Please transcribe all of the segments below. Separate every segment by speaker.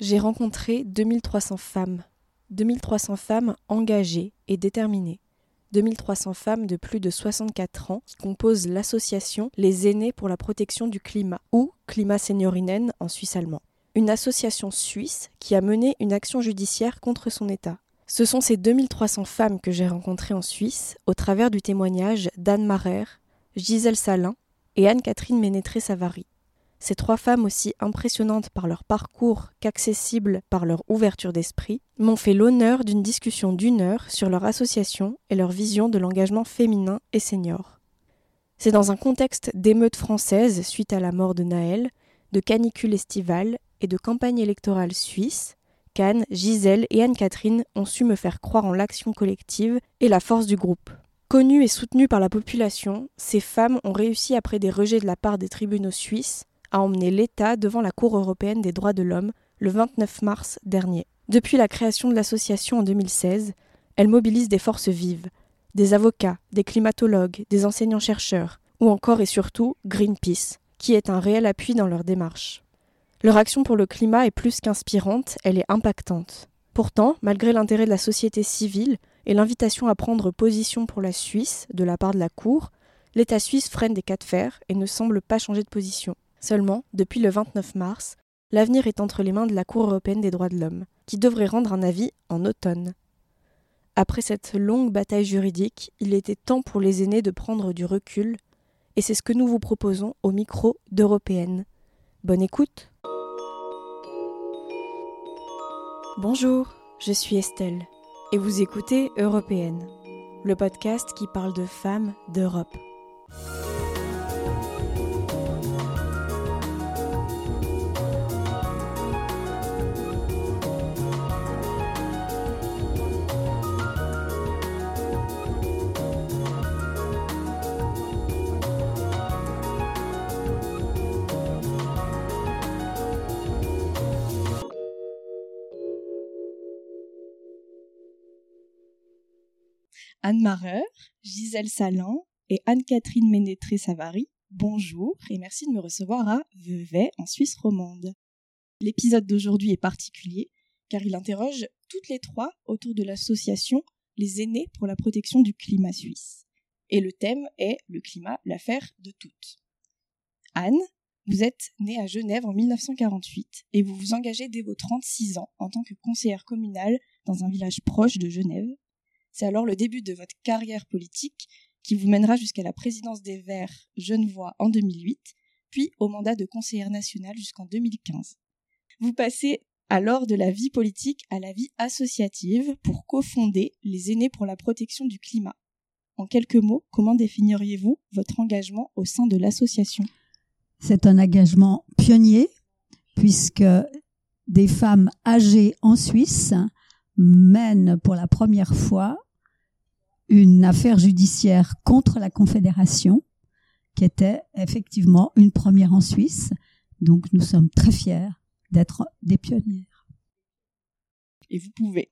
Speaker 1: J'ai rencontré 2300 femmes, 2300 femmes engagées et déterminées. 2300 femmes de plus de 64 ans qui composent l'association Les Aînés pour la protection du climat, ou Climat Seniorinen en suisse allemand. Une association suisse qui a mené une action judiciaire contre son État. Ce sont ces 2300 femmes que j'ai rencontrées en Suisse au travers du témoignage d'Anne Marer, Gisèle Salin et Anne-Catherine Ménétré-Savary. Ces trois femmes aussi impressionnantes par leur parcours qu'accessibles par leur ouverture d'esprit m'ont fait l'honneur d'une discussion d'une heure sur leur association et leur vision de l'engagement féminin et senior. C'est dans un contexte d'émeutes françaises suite à la mort de Naël, de canicule estivale et de campagne électorale suisse qu'Anne, Gisèle et Anne-Catherine ont su me faire croire en l'action collective et la force du groupe. Connues et soutenues par la population, ces femmes ont réussi après des rejets de la part des tribunaux suisses a emmené l'État devant la Cour européenne des droits de l'homme le 29 mars dernier. Depuis la création de l'association en 2016, elle mobilise des forces vives, des avocats, des climatologues, des enseignants-chercheurs, ou encore et surtout Greenpeace, qui est un réel appui dans leur démarche. Leur action pour le climat est plus qu'inspirante, elle est impactante. Pourtant, malgré l'intérêt de la société civile et l'invitation à prendre position pour la Suisse de la part de la Cour, l'État suisse freine des cas de fer et ne semble pas changer de position. Seulement, depuis le 29 mars, l'avenir est entre les mains de la Cour européenne des droits de l'homme, qui devrait rendre un avis en automne. Après cette longue bataille juridique, il était temps pour les aînés de prendre du recul, et c'est ce que nous vous proposons au micro d'Européenne. Bonne écoute Bonjour, je suis Estelle, et vous écoutez Européenne, le podcast qui parle de femmes d'Europe. Anne Mareur, Gisèle Salin et Anne-Catherine Ménétré-Savary. Bonjour et merci de me recevoir à Vevey en Suisse romande. L'épisode d'aujourd'hui est particulier car il interroge toutes les trois autour de l'association Les aînés pour la protection du climat suisse. Et le thème est le climat, l'affaire de toutes. Anne, vous êtes née à Genève en 1948 et vous vous engagez dès vos 36 ans en tant que conseillère communale dans un village proche de Genève, c'est alors le début de votre carrière politique qui vous mènera jusqu'à la présidence des Verts Genevois en 2008, puis au mandat de conseillère nationale jusqu'en 2015. Vous passez alors de la vie politique à la vie associative pour cofonder les aînés pour la protection du climat. En quelques mots, comment définiriez-vous votre engagement au sein de l'association?
Speaker 2: C'est un engagement pionnier puisque des femmes âgées en Suisse mènent pour la première fois une affaire judiciaire contre la Confédération, qui était effectivement une première en Suisse. Donc nous sommes très fiers d'être des pionnières.
Speaker 1: Et vous pouvez.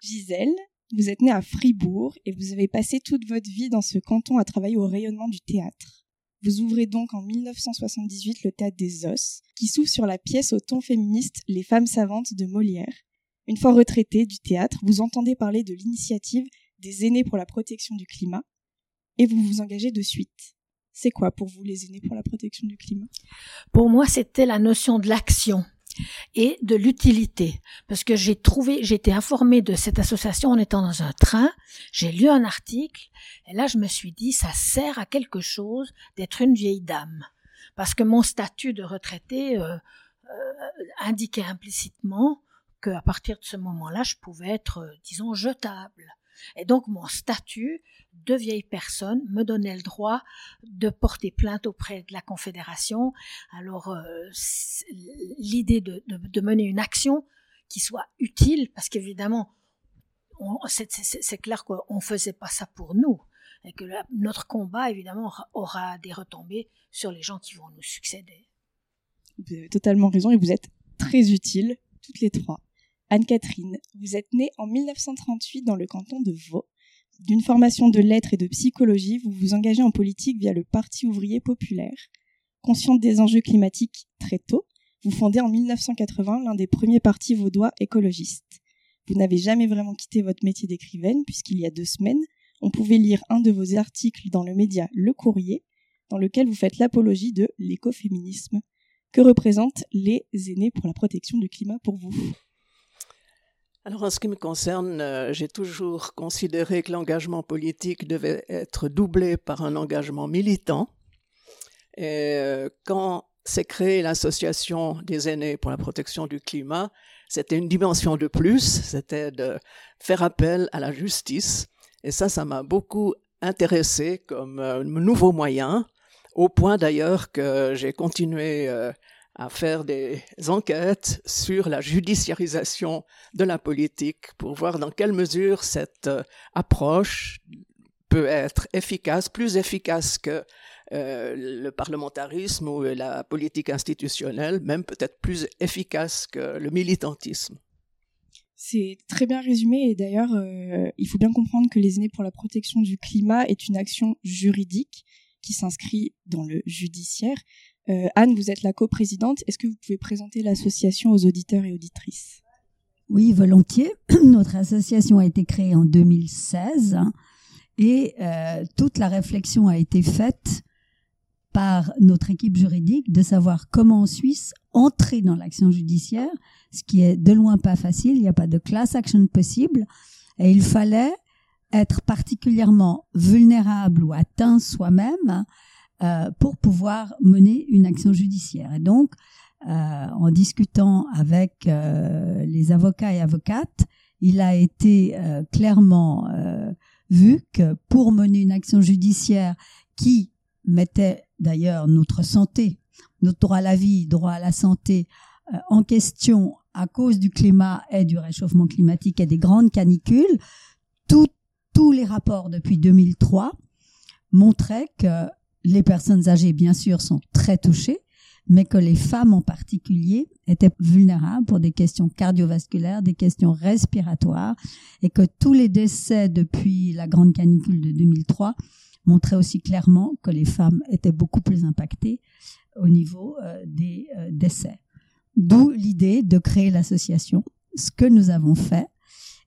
Speaker 1: Gisèle, vous êtes née à Fribourg et vous avez passé toute votre vie dans ce canton à travailler au rayonnement du théâtre. Vous ouvrez donc en 1978 le théâtre des Os, qui s'ouvre sur la pièce au ton féministe Les femmes savantes de Molière. Une fois retraité du théâtre, vous entendez parler de l'initiative des aînés pour la protection du climat, et vous vous engagez de suite. C'est quoi pour vous les aînés pour la protection du climat?
Speaker 3: Pour moi, c'était la notion de l'action et de l'utilité. Parce que j'ai trouvé j'ai été informée de cette association en étant dans un train. J'ai lu un article et là je me suis dit ça sert à quelque chose d'être une vieille dame. Parce que mon statut de retraité euh, euh, indiquait implicitement qu'à partir de ce moment-là je pouvais être euh, disons jetable et donc mon statut de vieille personne me donnait le droit de porter plainte auprès de la Confédération. Alors euh, l'idée de, de, mener une action qui soit utile, parce qu'évidemment, c'est clair qu'on ne faisait pas ça pour nous, et que notre combat, évidemment, aura des retombées sur les gens qui vont nous succéder.
Speaker 1: Vous avez totalement raison, et vous êtes très utiles, toutes les trois. Anne-Catherine, vous êtes née en 1938 dans le canton de Vaud. D'une formation de lettres et de psychologie, vous vous engagez en politique via le Parti ouvrier populaire. Consciente des enjeux climatiques très tôt, Vous fondez en 1980 l'un des premiers partis vaudois écologistes. Vous n'avez jamais vraiment quitté votre métier d'écrivaine puisqu'il y a deux semaines, on pouvait lire un de vos articles dans le média Le Courrier, dans lequel vous faites l'apologie de l'écoféminisme. Que représentent les aînés pour la protection du climat pour vous?
Speaker 4: Alors en ce qui me concerne, euh, j'ai toujours considéré que l'engagement politique devait être doublé par un engagement militant. Et euh, quand s'est créée l'association des aînés pour la protection du climat, c'était une dimension de plus, c'était de faire appel à la justice. Et ça, ça m'a beaucoup intéressé comme euh, nouveau moyen, au point d'ailleurs que j'ai continué à faire des enquêtes sur la judiciarisation de la politique pour voir dans quelle mesure cette euh, approche peut être efficace, plus efficace que euh, le parlementarisme ou la politique institutionnelle, même peut-être plus efficace que le militantisme.
Speaker 1: C'est très bien résumé et d'ailleurs, euh, il faut bien comprendre que les aînés pour la protection du climat est une action juridique qui s'inscrit dans le judiciaire euh, Anne, vous êtes la coprésidente. Est-ce que vous pouvez présenter l'association aux auditeurs et auditrices?
Speaker 2: Oui, volontiers. Notre association a été créée en 2016 et euh, toute la réflexion a été faite par notre équipe juridique de savoir comment en Suisse entrer dans l'action judiciaire, ce qui est de loin pas facile. Il n'y a pas de class action possible et il fallait être particulièrement vulnérable ou atteint soi-même euh, pour pouvoir mener une action judiciaire. Et donc, euh, en discutant avec euh, les avocats et avocates, il a été clairement vu que pour mener une action judiciaire qui mettait d'ailleurs notre santé, notre droit à la vie, droit à la santé en question à cause du climat et du réchauffement climatique et des grandes canicules, tous les rapports depuis 2003 montraient que les personnes âgées, bien sûr, sont très touchées, mais que les femmes en particulier étaient vulnérables pour des questions cardiovasculaires, des questions respiratoires, et que tous les décès depuis la grande canicule de 2003 montraient aussi clairement que les femmes étaient beaucoup plus impactées au niveau euh, des euh, décès. D'où l'idée de créer l'association, ce que nous avons fait,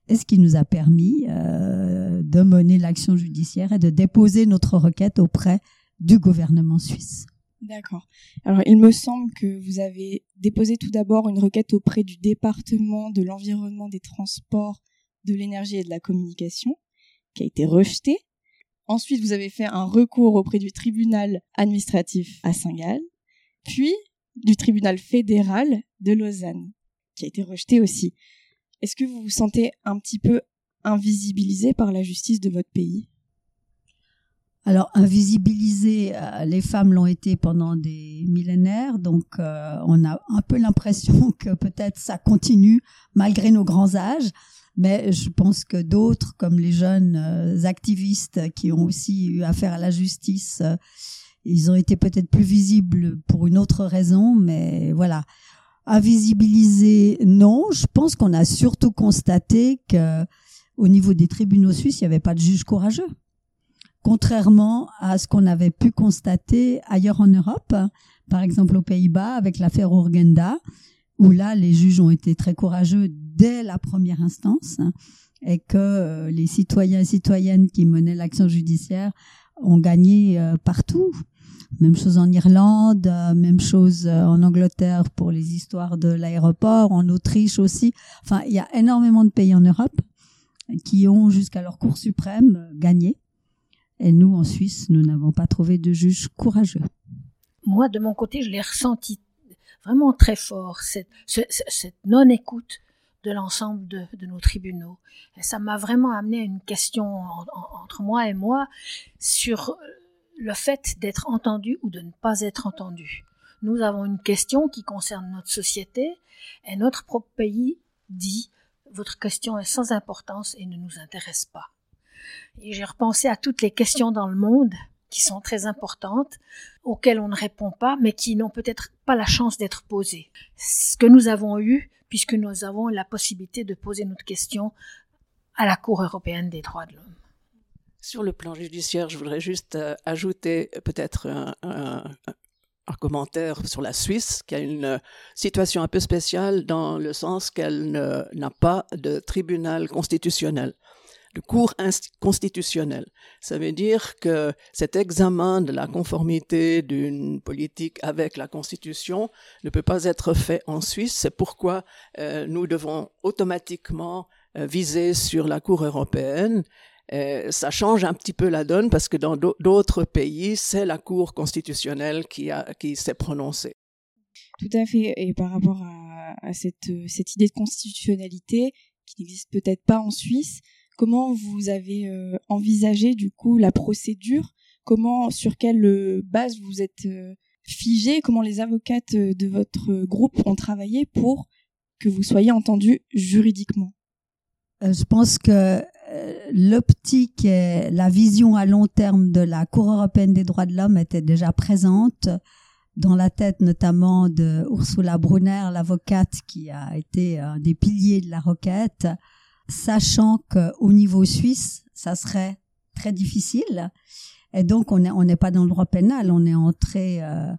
Speaker 2: et ce qui nous a permis euh, de mener l'action judiciaire et de déposer notre requête auprès du gouvernement suisse?
Speaker 1: D'accord. Alors, il me semble que vous avez déposé tout d'abord une requête auprès du département de l'environnement, des transports, de l'énergie et de la communication, qui a été rejetée. Ensuite, vous avez fait un recours auprès du tribunal administratif à Saint-Gall, puis du tribunal fédéral de Lausanne, qui a été rejeté aussi. Est-ce que vous vous sentez un petit peu invisibilisé par la justice de votre pays?
Speaker 2: Alors, invisibiliser, euh, les femmes l'ont été pendant des millénaires, donc euh, on a un peu l'impression que peut-être ça continue malgré nos grands âges. Mais je pense que d'autres, comme les jeunes euh, activistes qui ont aussi eu affaire à la justice, ils ont été peut-être plus visibles pour une autre raison, mais voilà. Invisibiliser, non. Je pense qu'on a surtout constaté que au niveau des tribunaux suisses, il n'y avait pas de juge courageux contrairement à ce qu'on avait pu constater ailleurs en Europe, par exemple aux Pays-Bas avec l'affaire Urgenda, où là les juges ont été très courageux dès la première instance et que euh, les citoyens et citoyennes qui menaient l'action judiciaire ont gagné euh, partout. Même chose en Irlande, euh, même chose en Angleterre pour les histoires de l'aéroport, en Autriche aussi. Enfin, il y a énormément de pays en Europe qui ont jusqu'à leur Cour suprême gagné. Et nous, en Suisse, nous n'avons pas trouvé de juge courageux.
Speaker 3: Moi, de mon côté, je l'ai ressenti vraiment très fort, cette, non-écoute de l'ensemble de, nos tribunaux. Ça m'a vraiment amené à une question entre moi et moi sur le fait d'être entendu ou de ne pas être entendu. Nous avons une question qui concerne notre société et notre propre pays dit votre question est sans importance et ne nous intéresse pas. Et j'ai repensé à toutes les questions dans le monde qui sont très importantes, auxquelles on ne répond pas, mais qui n'ont peut-être pas la chance d'être posées. Ce que nous avons eu, puisque nous avons la possibilité de poser notre question à la Cour européenne des droits de l'homme.
Speaker 4: Sur le plan judiciaire, je voudrais juste euh, ajouter peut-être un commentaire sur la Suisse, qui a une situation un peu spéciale dans le sens qu'elle n'a pas de tribunal constitutionnel de cours constitutionnel. Ça veut dire que cet examen de la conformité d'une politique avec la Constitution ne peut pas être fait en Suisse. C'est pourquoi euh, nous devons automatiquement euh, viser sur la Cour européenne. Et ça change un petit peu la donne parce que dans d'autres pays, c'est la Cour constitutionnelle qui, a, qui s'est prononcée.
Speaker 1: Tout à fait. Et par rapport à, à cette, cette idée de constitutionnalité, qui n'existe peut-être pas en Suisse, Comment vous avez euh, envisagé du coup la procédure? Comment, sur quelle euh, base vous êtes euh, figé? Comment les avocates de votre groupe ont travaillé pour que vous soyez entendu juridiquement?
Speaker 2: Je pense que l'optique et la vision à long terme de la Cour européenne des droits de l'homme était déjà présente dans la tête notamment de Ursula Brunner, l'avocate qui a été un des piliers de la requête sachant qu'au niveau suisse, ça serait très difficile. Et donc, on n'est pas dans le droit pénal, on est entré euh, euh,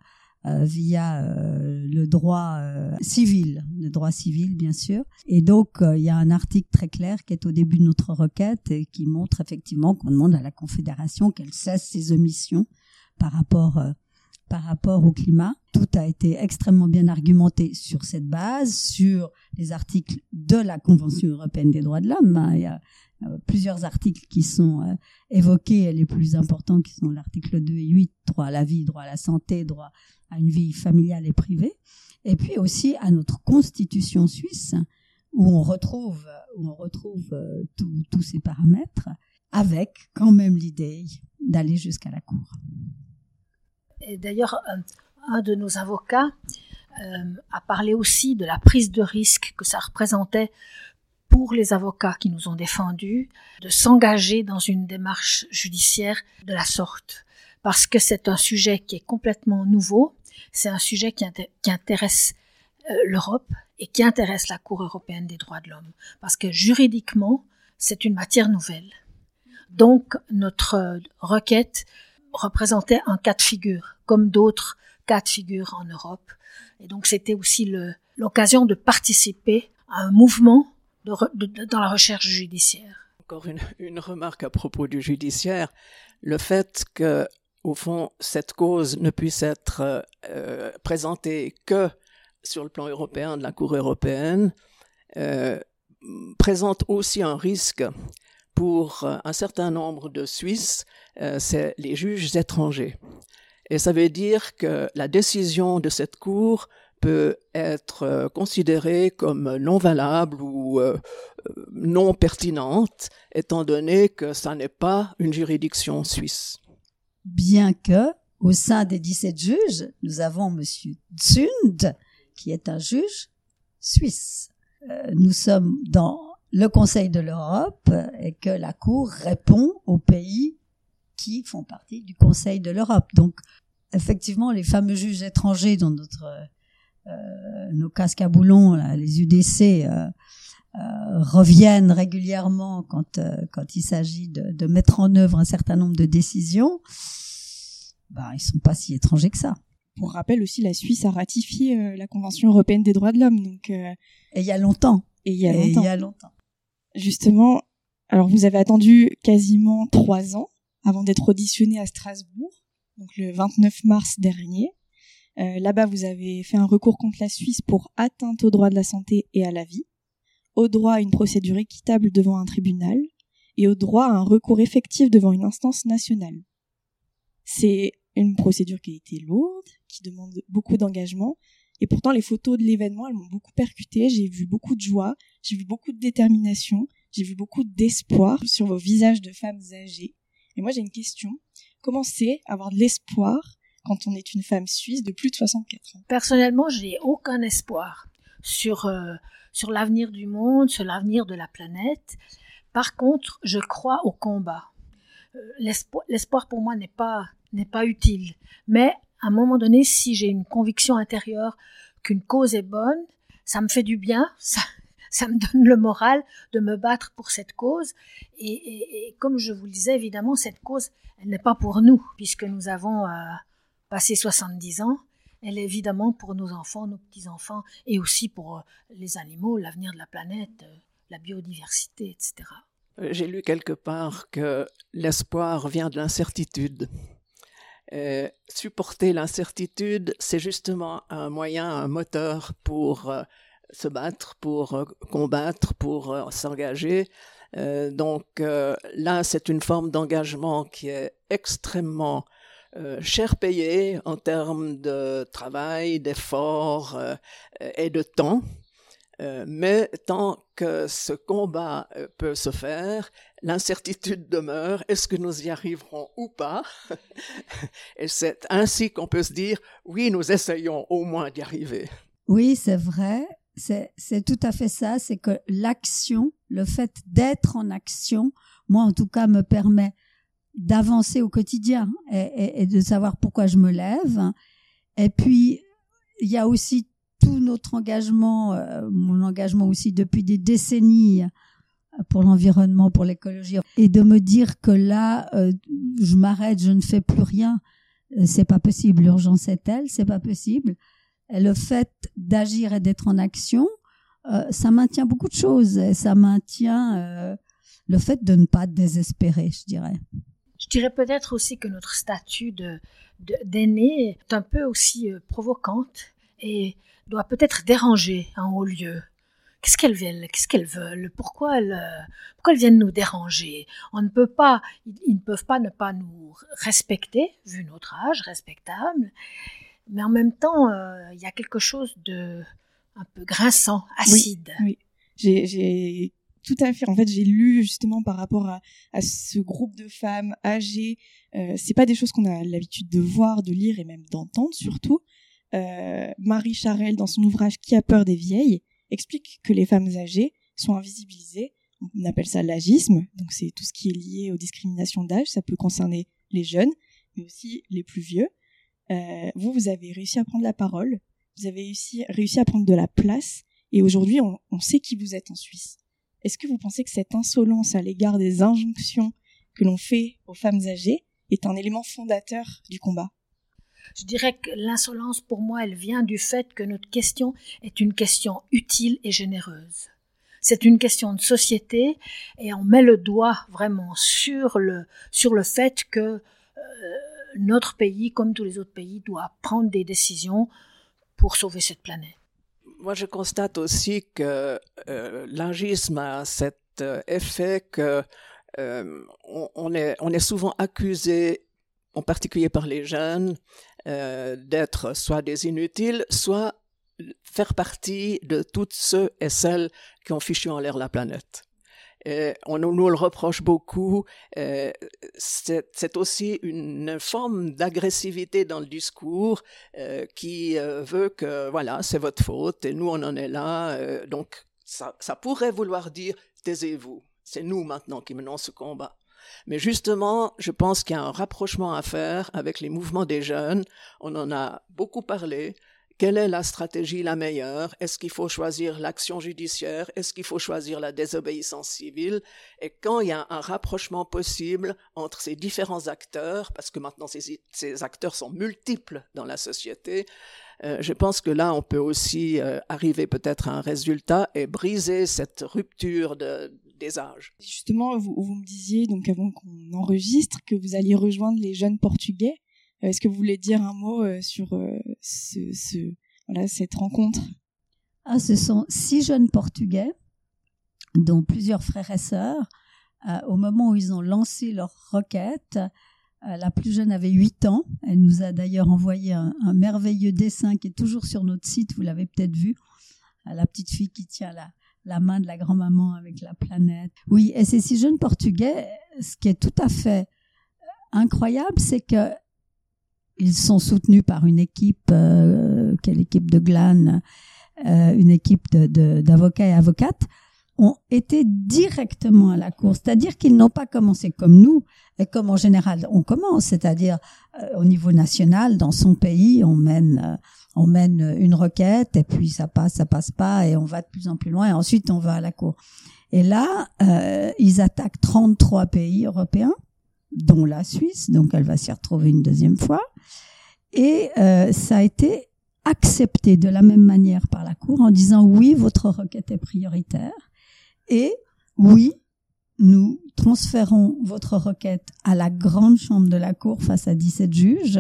Speaker 2: via euh, le droit civil, le droit civil, bien sûr. Et donc, il y a un article très clair qui est au début de notre requête et qui montre effectivement qu'on demande à la Confédération qu'elle cesse ses omissions par rapport par rapport au climat. Tout a été extrêmement bien argumenté sur cette base, sur les articles de la Convention européenne des droits de l'homme. Hein. Il y a plusieurs articles qui sont euh, évoqués, les plus importants qui sont l'article 2 et 8, droit à la vie, droit à la santé, droit à une vie familiale et privée, et puis aussi à notre constitution suisse, où on retrouve, où on retrouve euh, tous ces paramètres, avec quand même l'idée d'aller jusqu'à la Cour.
Speaker 3: Et d'ailleurs, un, de nos avocats euh, a parlé aussi de la prise de risque que ça représentait pour les avocats qui nous ont défendus de s'engager dans une démarche judiciaire de la sorte. Parce que c'est un sujet qui est complètement nouveau, c'est un sujet qui, intéresse euh, l'Europe et qui intéresse la Cour européenne des droits de l'homme. Parce que juridiquement, c'est une matière nouvelle. Donc, notre requête représentait un cas de figure, comme d'autres cas de figure en Europe. Et donc c'était aussi l'occasion de participer à un mouvement dans la recherche judiciaire.
Speaker 4: Encore une, remarque à propos du judiciaire. Le fait que, au fond, cette cause ne puisse être euh, présentée que sur le plan européen de la Cour européenne euh, présente aussi un risque pour euh, un certain nombre de Suisses, euh, c'est les juges étrangers. Et ça veut dire que la décision de cette Cour peut être euh, considérée comme non valable ou non pertinente, étant donné que ça n'est pas une juridiction suisse.
Speaker 2: Bien que, au sein des 17 juges, nous avons Monsieur Zund, qui est un juge suisse. nous sommes dans le Conseil de l'Europe et que la Cour répond aux pays qui font partie du Conseil de l'Europe. Donc, effectivement, les fameux juges étrangers dans notre euh, nos casques à boulons, les UDC, euh, euh, reviennent régulièrement quand quand il s'agit de, de, mettre en œuvre un certain nombre de décisions. Ben, ils sont pas si étrangers que ça.
Speaker 1: Pour rappel aussi, la Suisse a ratifié la Convention européenne des droits de l'homme. Donc, et
Speaker 2: il y a longtemps.
Speaker 1: Et il y a longtemps. Et il
Speaker 2: y a longtemps
Speaker 1: justement, alors vous avez attendu quasiment trois ans avant d'être auditionné à Strasbourg, donc le 29 mars dernier. Euh, là-bas, vous avez fait un recours contre la Suisse pour atteinte au droit de la santé et à la vie, au droit à une procédure équitable devant un tribunal et au droit à un recours effectif devant une instance nationale. C'est une procédure qui a été lourde, qui demande beaucoup d'engagement, et pourtant les photos de l'événement, elles m'ont beaucoup percuté, j'ai vu beaucoup de joie, j'ai vu beaucoup de détermination, j'ai vu beaucoup d'espoir sur vos visages de femmes âgées. Et moi, j'ai une question. Comment c'est avoir de l'espoir quand on est une femme suisse de plus de 64 ans?
Speaker 3: Personnellement, j'ai aucun espoir sur, euh, sur l'avenir du monde, sur l'avenir de la planète. Par contre, je crois au combat. Euh, l'espoir pour moi n'est pas, n'est pas utile. Mais à un moment donné, si j'ai une conviction intérieure qu'une cause est bonne, ça me fait du bien, ça, me donne le moral de me battre pour cette cause. Et, comme je vous le disais, évidemment, cette cause, elle n'est pas pour nous, puisque nous avons euh, passé 70 ans elle est évidemment pour nos enfants, nos petits-enfants, et aussi pour euh, les animaux, l'avenir de la planète, euh, la biodiversité, etc.
Speaker 4: J'ai lu quelque part que l'espoir vient de l'incertitude. Supporter l'incertitude, c'est justement un moyen, un moteur pour se battre, pour combattre, pour s'engager. donc là, c'est une forme d'engagement qui est extrêmement euh, cher payé en termes de travail, d'effort euh, et de temps. Euh, mais tant que ce combat peut se faire, l'incertitude demeure. Est-ce que nous y arriverons ou pas? Et c'est ainsi qu'on peut se dire, oui, nous essayons au moins d'y arriver.
Speaker 2: Oui, c'est vrai. C'est tout à fait ça. C'est que l'action, le fait d'être en action, moi en tout cas, me permet d'avancer au quotidien et, de savoir pourquoi je me lève. Et puis, il y a aussi tout notre engagement, euh, mon engagement aussi depuis des décennies pour l'environnement, pour l'écologie, et de me dire que là, euh, je m'arrête, je ne fais plus rien, euh, c'est pas possible. L'urgence est telle, c'est pas possible. Et le fait d'agir et d'être en action, ça maintient beaucoup de choses. Ça maintient le fait de ne pas désespérer, je dirais.
Speaker 3: Je dirais peut-être aussi que notre statut de, d'aîné est un peu aussi euh, provocante et doit peut-être déranger en haut lieu. Qu'est-ce qu'elles veulent? Qu'est-ce qu'elles veulent? Pourquoi elles, pourquoi elles viennent nous déranger? On ne peut pas, ils, ne peuvent pas ne pas nous respecter, vu notre âge respectable, mais en même temps, euh, il y a quelque chose de un peu grinçant, acide.
Speaker 1: Oui, oui. J'ai tout à fait. En fait, j'ai lu justement par rapport à, ce groupe de femmes âgées. Euh, c'est pas des choses qu'on a l'habitude de voir, de lire et même d'entendre surtout. Euh, Marie Charelle, dans son ouvrage Qui a peur des vieilles, explique que les femmes âgées sont invisibilisées. On appelle ça l'agisme. Donc c'est tout ce qui est lié aux discriminations d'âge. Ça peut concerner les jeunes, mais aussi les plus vieux. Euh, vous, vous avez réussi à prendre la parole. Vous avez réussi, réussi à prendre de la place. Et aujourd'hui, on, on sait qui vous êtes en Suisse. Est-ce que vous pensez que cette insolence à l'égard des injonctions que l'on fait aux femmes âgées est un élément fondateur du combat?
Speaker 3: Je dirais que l'insolence, pour moi, elle vient du fait que notre question est une question utile et généreuse. C'est une question de société et on met le doigt vraiment sur le, sur le fait que euh, notre pays, comme tous les autres pays, doit prendre des décisions pour sauver cette planète
Speaker 4: moi, je constate aussi que euh, a cet euh, effet que euh, on, est, on est souvent accusé, en particulier par les jeunes, euh, d'être soit des inutiles, soit faire partie de toutes ceux et celles qui ont fichu en l'air la planète. On nous le reproche beaucoup. C'est aussi une forme d'agressivité dans le discours euh, qui euh, veut que voilà, c'est votre faute et nous on en est là. Euh, donc ça pourrait vouloir dire taisez-vous. C'est nous maintenant qui menons ce combat. Mais justement, je pense qu'il y a un rapprochement à faire avec les mouvements des jeunes. On en a beaucoup parlé. Quelle est la stratégie la meilleure? Est-ce qu'il faut choisir l'action judiciaire? Est-ce qu'il faut choisir la désobéissance civile? Et quand il y a un rapprochement possible entre ces différents acteurs, parce que maintenant ces, acteurs sont multiples dans la société, euh, je pense que là, on peut aussi euh, arriver peut-être à un résultat et briser cette rupture de, des âges.
Speaker 1: Justement, vous, vous me disiez, donc avant qu'on enregistre, que vous alliez rejoindre les jeunes Portugais. Euh, est-ce que vous voulez dire un mot euh, sur euh, ce, ce, voilà, cette rencontre?
Speaker 2: Ah, Ce sont six jeunes Portugais, dont plusieurs frères et sœurs. au moment où ils ont lancé leur requête, la plus jeune avait 8 ans. Elle nous a d'ailleurs envoyé un, merveilleux dessin qui est toujours sur notre site, vous l'avez peut-être vu. La petite fille qui tient la, la main de la grand-maman avec la planète. Oui, et ces six jeunes Portugais, ce qui est tout à fait incroyable, c'est que ils sont soutenus par une équipe, euh, quelle équipe de Glan, euh, une équipe d'avocats de, et avocates, ont été directement à la course. C'est-à-dire qu'ils n'ont pas commencé comme nous, et comme en général on commence, c'est-à-dire euh, au niveau national, dans son pays, on mène, euh, on mène une requête, et puis ça passe, ça passe pas, et on va de plus en plus loin, et ensuite on va à la cour. Et là, euh, ils attaquent 33 pays européens, dont la Suisse, donc elle va s'y retrouver une deuxième fois. Et euh, ça a été accepté de la même manière par la Cour en disant oui, votre requête est prioritaire et oui, nous transférons votre requête à la grande chambre de la Cour face à 17 juges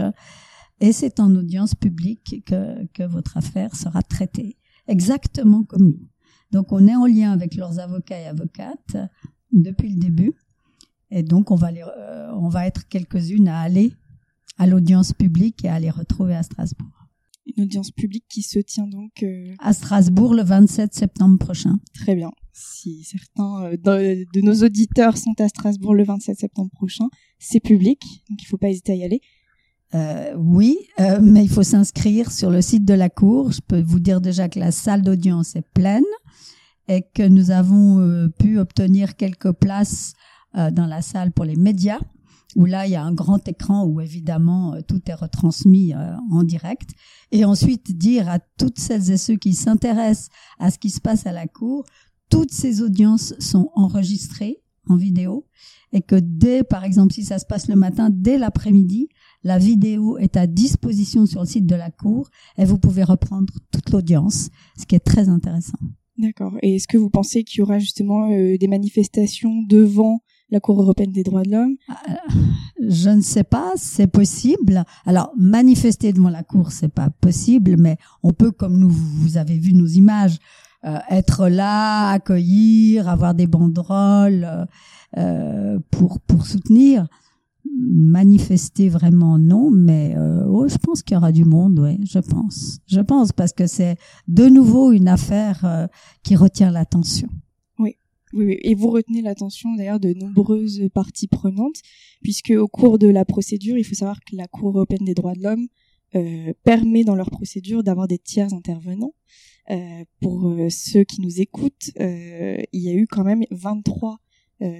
Speaker 2: et c'est en audience publique que, que votre affaire sera traitée, exactement comme nous. Donc on est en lien avec leurs avocats et avocates depuis le début et donc on va, les, euh, on va être quelques-unes à aller à l'audience publique et à les retrouver à Strasbourg.
Speaker 1: Une audience publique qui se tient donc euh,
Speaker 2: à Strasbourg le 27 septembre prochain.
Speaker 1: Très bien. Si certains euh, de, nos auditeurs sont à Strasbourg le 27 septembre prochain, c'est public, donc il ne faut pas hésiter à y aller.
Speaker 2: Euh, oui, euh, mais il faut s'inscrire sur le site de la Cour. Je peux vous dire déjà que la salle d'audience est pleine et que nous avons euh, pu obtenir quelques places dans la salle pour les médias où là il y a un grand écran où évidemment euh, tout est retransmis euh, en direct et ensuite dire à toutes celles et ceux qui s'intéressent à ce qui se passe à la cour toutes ces audiences sont enregistrées en vidéo et que dès par exemple si ça se passe le matin dès l'après-midi la vidéo est à disposition sur le site de la cour et vous pouvez reprendre toute l'audience ce qui est très intéressant.
Speaker 1: D'accord. Et est-ce que vous pensez qu'il y aura justement euh, des manifestations devant la Cour européenne des droits de l'homme? Euh,
Speaker 2: Je ne sais pas, c'est possible. Alors manifester devant la Cour, c'est pas possible, mais on peut, comme nous, vous avez vu nos images, euh, être là, accueillir, avoir des banderoles euh, pour pour soutenir. Manifester vraiment non, mais oh, je pense qu'il y aura du monde, oui, je pense, je pense parce que c'est de nouveau une affaire qui retient l'attention.
Speaker 1: Oui, et vous retenez l'attention d'ailleurs de nombreuses parties prenantes, puisque au cours de la procédure, il faut savoir que la Cour européenne des droits de l'homme euh, permet dans leur procédure d'avoir des tiers intervenants. Euh, pour euh, ceux qui nous écoutent, il y a eu quand même 23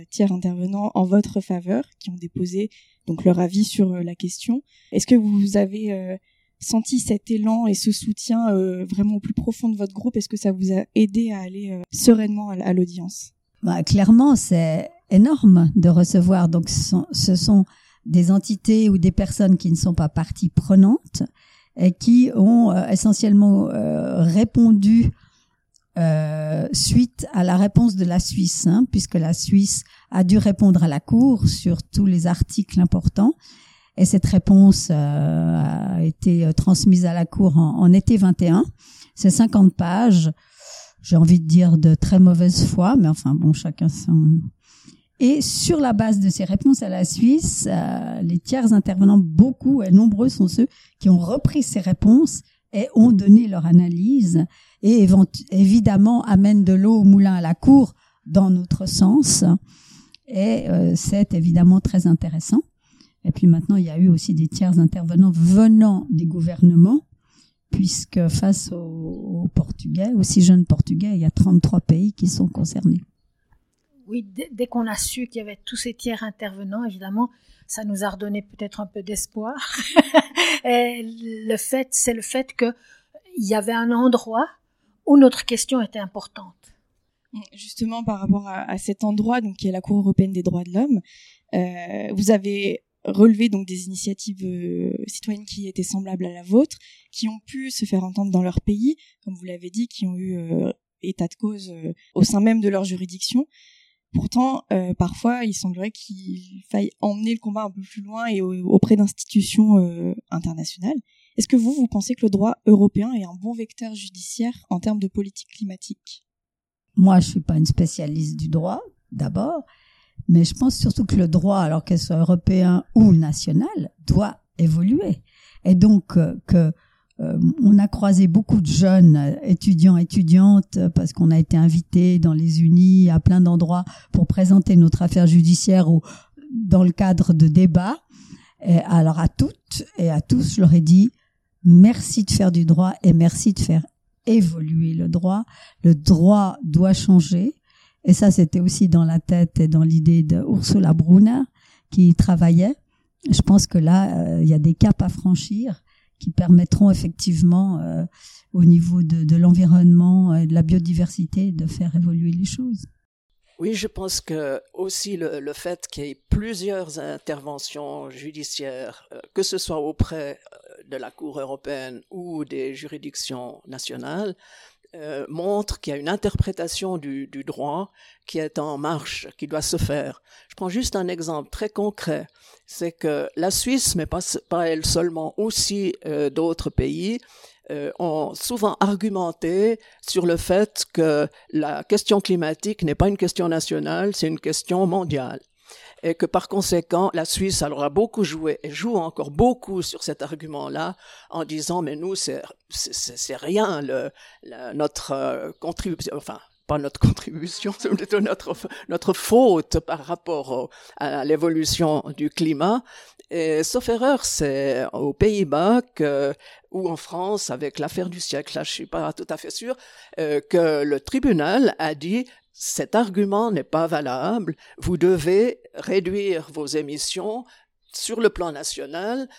Speaker 1: tiers intervenants en votre faveur qui ont déposé donc leur avis sur la question. Est-ce que vous avez senti cet élan et ce soutien vraiment au plus profond de votre groupe? Est-ce que ça vous a aidé à aller sereinement à l'audience?
Speaker 2: Bah, clairement, c'est énorme de recevoir. Donc, ce sont, des entités ou des personnes qui ne sont pas parties prenantes et qui ont euh, essentiellement euh, répondu euh, suite à la réponse de la Suisse, hein, puisque la Suisse a dû répondre à la Cour sur tous les articles importants. Et cette réponse a été transmise à la Cour en, en été 21. C'est 50 pages j'ai envie de dire de très mauvaise foi, mais enfin bon, chacun son. Et sur la base de ces réponses à la Suisse, euh, les tiers intervenants, beaucoup et nombreux sont ceux qui ont repris ces réponses et ont donné leur analyse et évidemment amènent de l'eau au moulin à la cour dans notre sens. Et euh, c'est évidemment très intéressant. Et puis maintenant, il y a eu aussi des tiers intervenants venant des gouvernements puisque face aux, Portugais, aussi jeunes Portugais, il y a 33 pays qui sont concernés.
Speaker 3: Oui, dès, qu'on a su qu'il y avait tous ces tiers intervenants, évidemment, ça nous a redonné peut-être un peu d'espoir. le fait, c'est le fait qu'il y avait un endroit où notre question était importante.
Speaker 1: Justement, par rapport à, cet endroit, donc qui est la Cour européenne des droits de l'homme, euh, vous avez relever donc des initiatives euh, citoyennes qui étaient semblables à la vôtre, qui ont pu se faire entendre dans leur pays, comme vous l'avez dit, qui ont eu euh, état de cause au sein même de leur juridiction. Pourtant, parfois, il semblerait qu'il faille emmener le combat un peu plus loin et auprès d'institutions internationales. Est-ce que vous, vous pensez que le droit européen est un bon vecteur judiciaire en termes de politique climatique?
Speaker 2: Moi, je suis pas une spécialiste du droit, d'abord. Mais je pense surtout que le droit, alors qu'il soit européen ou national, doit évoluer. Et donc euh, que euh, on a croisé beaucoup de jeunes étudiants étudiantes parce qu'on a été invités dans les unis à plein d'endroits pour présenter notre affaire judiciaire ou dans le cadre de débats. Alors à toutes et à tous, je leur ai dit merci de faire du droit et merci de faire évoluer le droit. Le droit doit changer. Et ça, c'était aussi dans la tête et dans l'idée de Ursula Brunner qui travaillait. Je pense que là, euh, il y a des caps à franchir qui permettront effectivement, euh, au niveau de, l'environnement et de la biodiversité, de faire évoluer les choses.
Speaker 4: Oui, je pense que aussi le, le fait qu'il y ait plusieurs interventions judiciaires, euh, que ce soit auprès de la Cour européenne ou des juridictions nationales euh, montre qu'il y a une interprétation du, droit qui est en marche, qui doit se faire. Je prends juste un exemple très concret. C'est que la Suisse, mais pas, elle seulement, aussi euh, d'autres pays, euh, ont souvent argumenté sur le fait que la question climatique n'est pas une question nationale, c'est une question mondiale et que par conséquent, la Suisse alors a beaucoup joué et joue encore beaucoup sur cet argument-là en disant mais nous c'est rien notre euh, contribution enfin pas notre contribution, c'est notre, notre faute par rapport à l'évolution du climat. Sauf erreur, c'est aux Pays-Bas ou en France avec l'affaire du siècle, là je suis pas tout à fait sûr, euh, que le tribunal a dit cet argument n'est pas valable. Vous devez réduire vos émissions sur le plan national.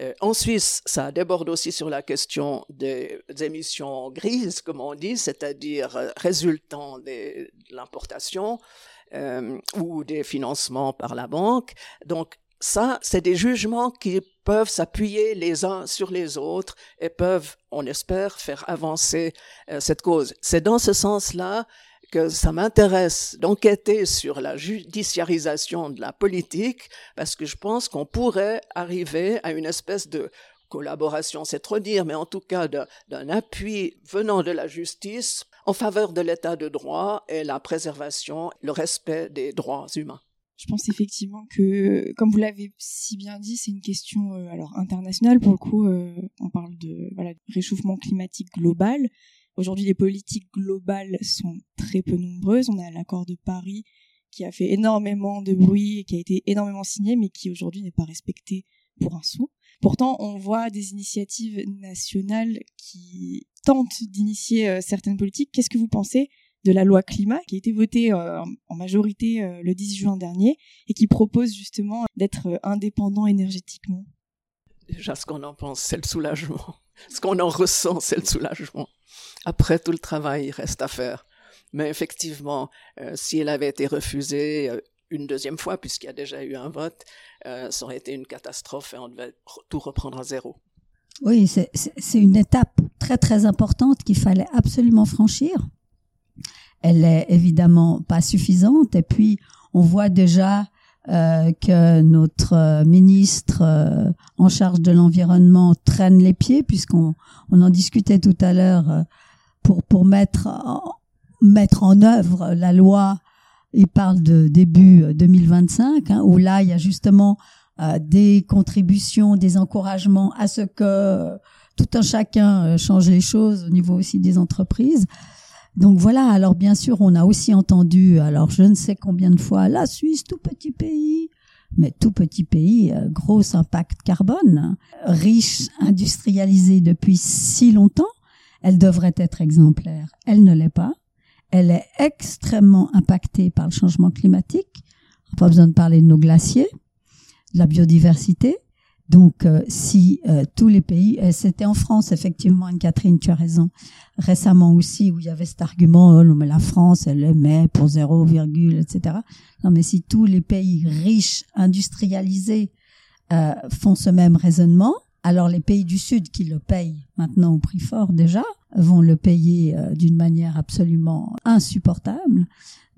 Speaker 4: Euh, en Suisse, ça déborde aussi sur la question des émissions grises, comme on dit, c'est-à-dire euh, résultant de l'importation euh, ou des financements par la banque. Donc, ça, c'est des jugements qui peuvent s'appuyer les uns sur les autres et peuvent, on espère, faire avancer cette cause. C'est dans ce sens-là que ça m'intéresse d'enquêter sur la judiciarisation de la politique parce que je pense qu'on pourrait arriver à une espèce de collaboration, c'est trop dire, mais en tout cas d'un appui venant de la justice en faveur de l'état de droit et la préservation, le respect des droits humains.
Speaker 1: Je pense effectivement que, comme vous l'avez si bien dit, c'est une question euh, alors internationale. Pour le coup, euh, on parle de réchauffement climatique global. Aujourd'hui, les politiques globales sont très peu nombreuses. On a l'accord de Paris qui a fait énormément de bruit et qui a été énormément signé, mais qui aujourd'hui n'est pas respecté pour un sou. Pourtant, on voit des initiatives nationales qui tentent d'initier euh, certaines politiques. Qu'est-ce que vous pensez de la loi climat qui a été votée euh, en majorité euh, le 10 juin dernier et qui propose justement d'être indépendant énergétiquement?
Speaker 4: Déjà, ce qu'on en pense, c'est le soulagement. Ce qu'on en ressent, c'est le soulagement. Après, tout le travail reste à faire. Mais effectivement, euh, si elle avait été refusée euh, une deuxième fois, puisqu'il y a déjà eu un vote, euh, ça aurait été une catastrophe et on devait tout reprendre à zéro.
Speaker 2: Oui, c'est une étape très très importante qu'il fallait absolument franchir. Elle est évidemment pas suffisante et puis on voit déjà euh, que notre euh, ministre euh, en charge de l'environnement traîne les pieds, puisqu'on on en discutait tout à l'heure pour pour mettre en, mettre en œuvre la loi. Il parle de début 2025, hein, où là il y a justement des contributions, des encouragements à ce que tout un chacun change les choses au niveau aussi des entreprises. Donc voilà, alors bien sûr, on a aussi entendu, alors je ne sais combien de fois, la Suisse, tout petit pays, mais tout petit pays, euh, gros impact carbone, riche, industrialisé depuis si longtemps, elle devrait être exemplaire. Elle ne l'est pas. Elle est extrêmement impactée par le changement climatique. Pas besoin de parler de nos glaciers, de la biodiversité. Donc, euh, si euh, tous les pays, c'était en France effectivement, Anne-Catherine, tu as raison, récemment aussi où il y avait cet argument, oh, mais la France, elle émet pour 0, etc. Non, mais si tous les pays riches, industrialisés euh, font ce même raisonnement, alors les pays du Sud qui le payent maintenant au prix fort déjà vont le payer d'une manière absolument insupportable.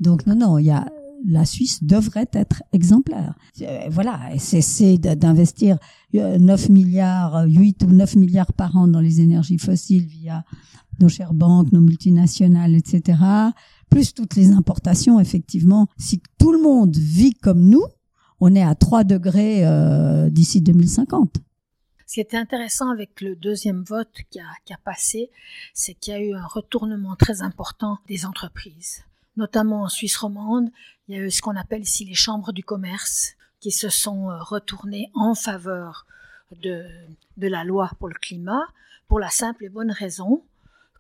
Speaker 2: Donc non, non, il y a la Suisse devrait être exemplaire. Euh, voilà, cesser d'investir 9 euh, milliards, 8 ou 9 milliards par an dans les énergies fossiles via nos chères banques, nos multinationales, etc. Plus toutes les importations, effectivement. Si tout le monde vit comme nous, on est à 3 degrés euh, d'ici 2050.
Speaker 3: Ce qui était intéressant avec le deuxième vote qui a, qui a passé, c'est qu'il y a eu un retournement très important des entreprises notamment en Suisse romande, il y a eu ce qu'on appelle ici les chambres du commerce qui se sont euh, retournées en faveur de, la loi pour le climat pour la simple et bonne raison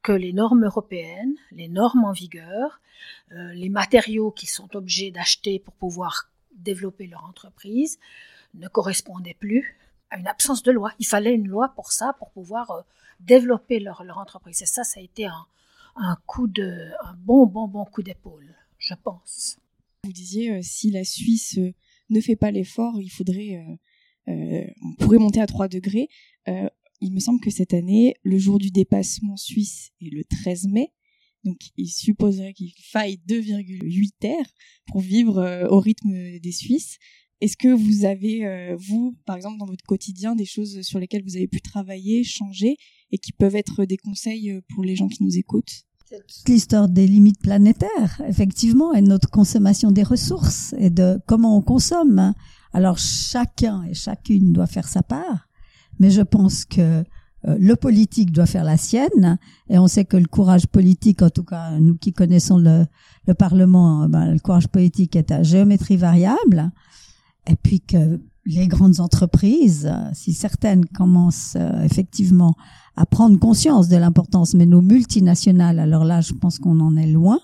Speaker 3: que les normes européennes, les normes en vigueur, euh, les matériaux qu'ils sont obligés d'acheter pour pouvoir développer leur entreprise ne correspondaient plus à une absence de loi. Il fallait une loi pour ça, pour pouvoir euh, développer leur, entreprise. Et ça, ça a été un, un coup de, un bon, bon, bon coup d'épaule, je pense.
Speaker 1: Vous disiez, euh, si la Suisse euh, ne fait pas l'effort, il faudrait, euh, on pourrait monter à 3 degrés. il me semble que cette année, le jour du dépassement suisse est le 13 mai. Donc, il supposerait qu'il faille 2,8 terres pour vivre au rythme des Suisses. Est-ce que vous avez, vous, par exemple, dans votre quotidien, des choses sur lesquelles vous avez pu travailler, changer, et qui peuvent être des conseils pour les gens qui nous écoutent?
Speaker 2: L'histoire des limites planétaires, effectivement, et notre consommation des ressources, et de comment on consomme. Alors, chacun et chacune doit faire sa part, mais je pense que euh, le politique doit faire la sienne, et on sait que le courage politique, en tout cas nous qui connaissons le, le Parlement, ben, le courage politique est à géométrie variable et puis que les grandes entreprises, si certaines commencent euh, effectivement à prendre conscience de l'importance, mais nos multinationales, alors là, je pense qu'on en est loin.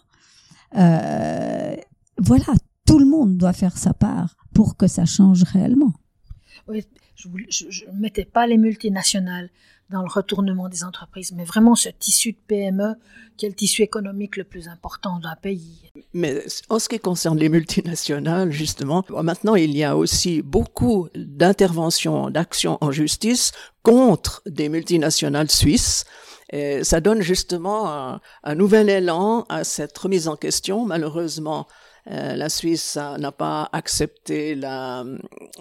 Speaker 2: Euh, voilà, tout le monde doit faire sa part pour que ça change réellement.
Speaker 3: Oui, je ne mettais pas les multinationales dans le retournement des entreprises, mais vraiment ce tissu de PME qui est le tissu économique le plus important d'un pays.
Speaker 4: Mais en ce qui concerne les multinationales, justement, maintenant il y a aussi beaucoup d'interventions, d'actions en justice contre des multinationales suisses. Et ça donne justement un, un nouvel élan à cette remise en question. Malheureusement, euh, la Suisse n'a pas accepté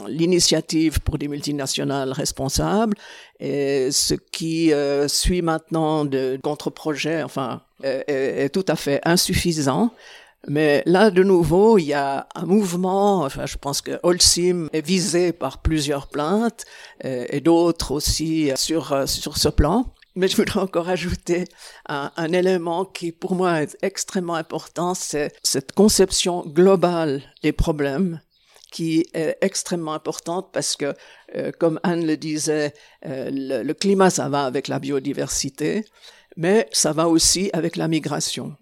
Speaker 4: l'initiative pour des multinationales responsables, et ce qui euh, suit maintenant de contre-projets, enfin, est, tout à fait insuffisant. Mais là, de nouveau, il y a un mouvement, enfin, je pense que Holcim est visé par plusieurs plaintes et, et d'autres aussi sur, sur ce plan. Mais je voudrais encore ajouter un, élément qui pour moi est extrêmement important, c'est cette conception globale des problèmes qui est extrêmement importante parce que, euh, comme Anne le disait, euh, le, climat, ça va avec la biodiversité, mais ça va aussi avec la migration.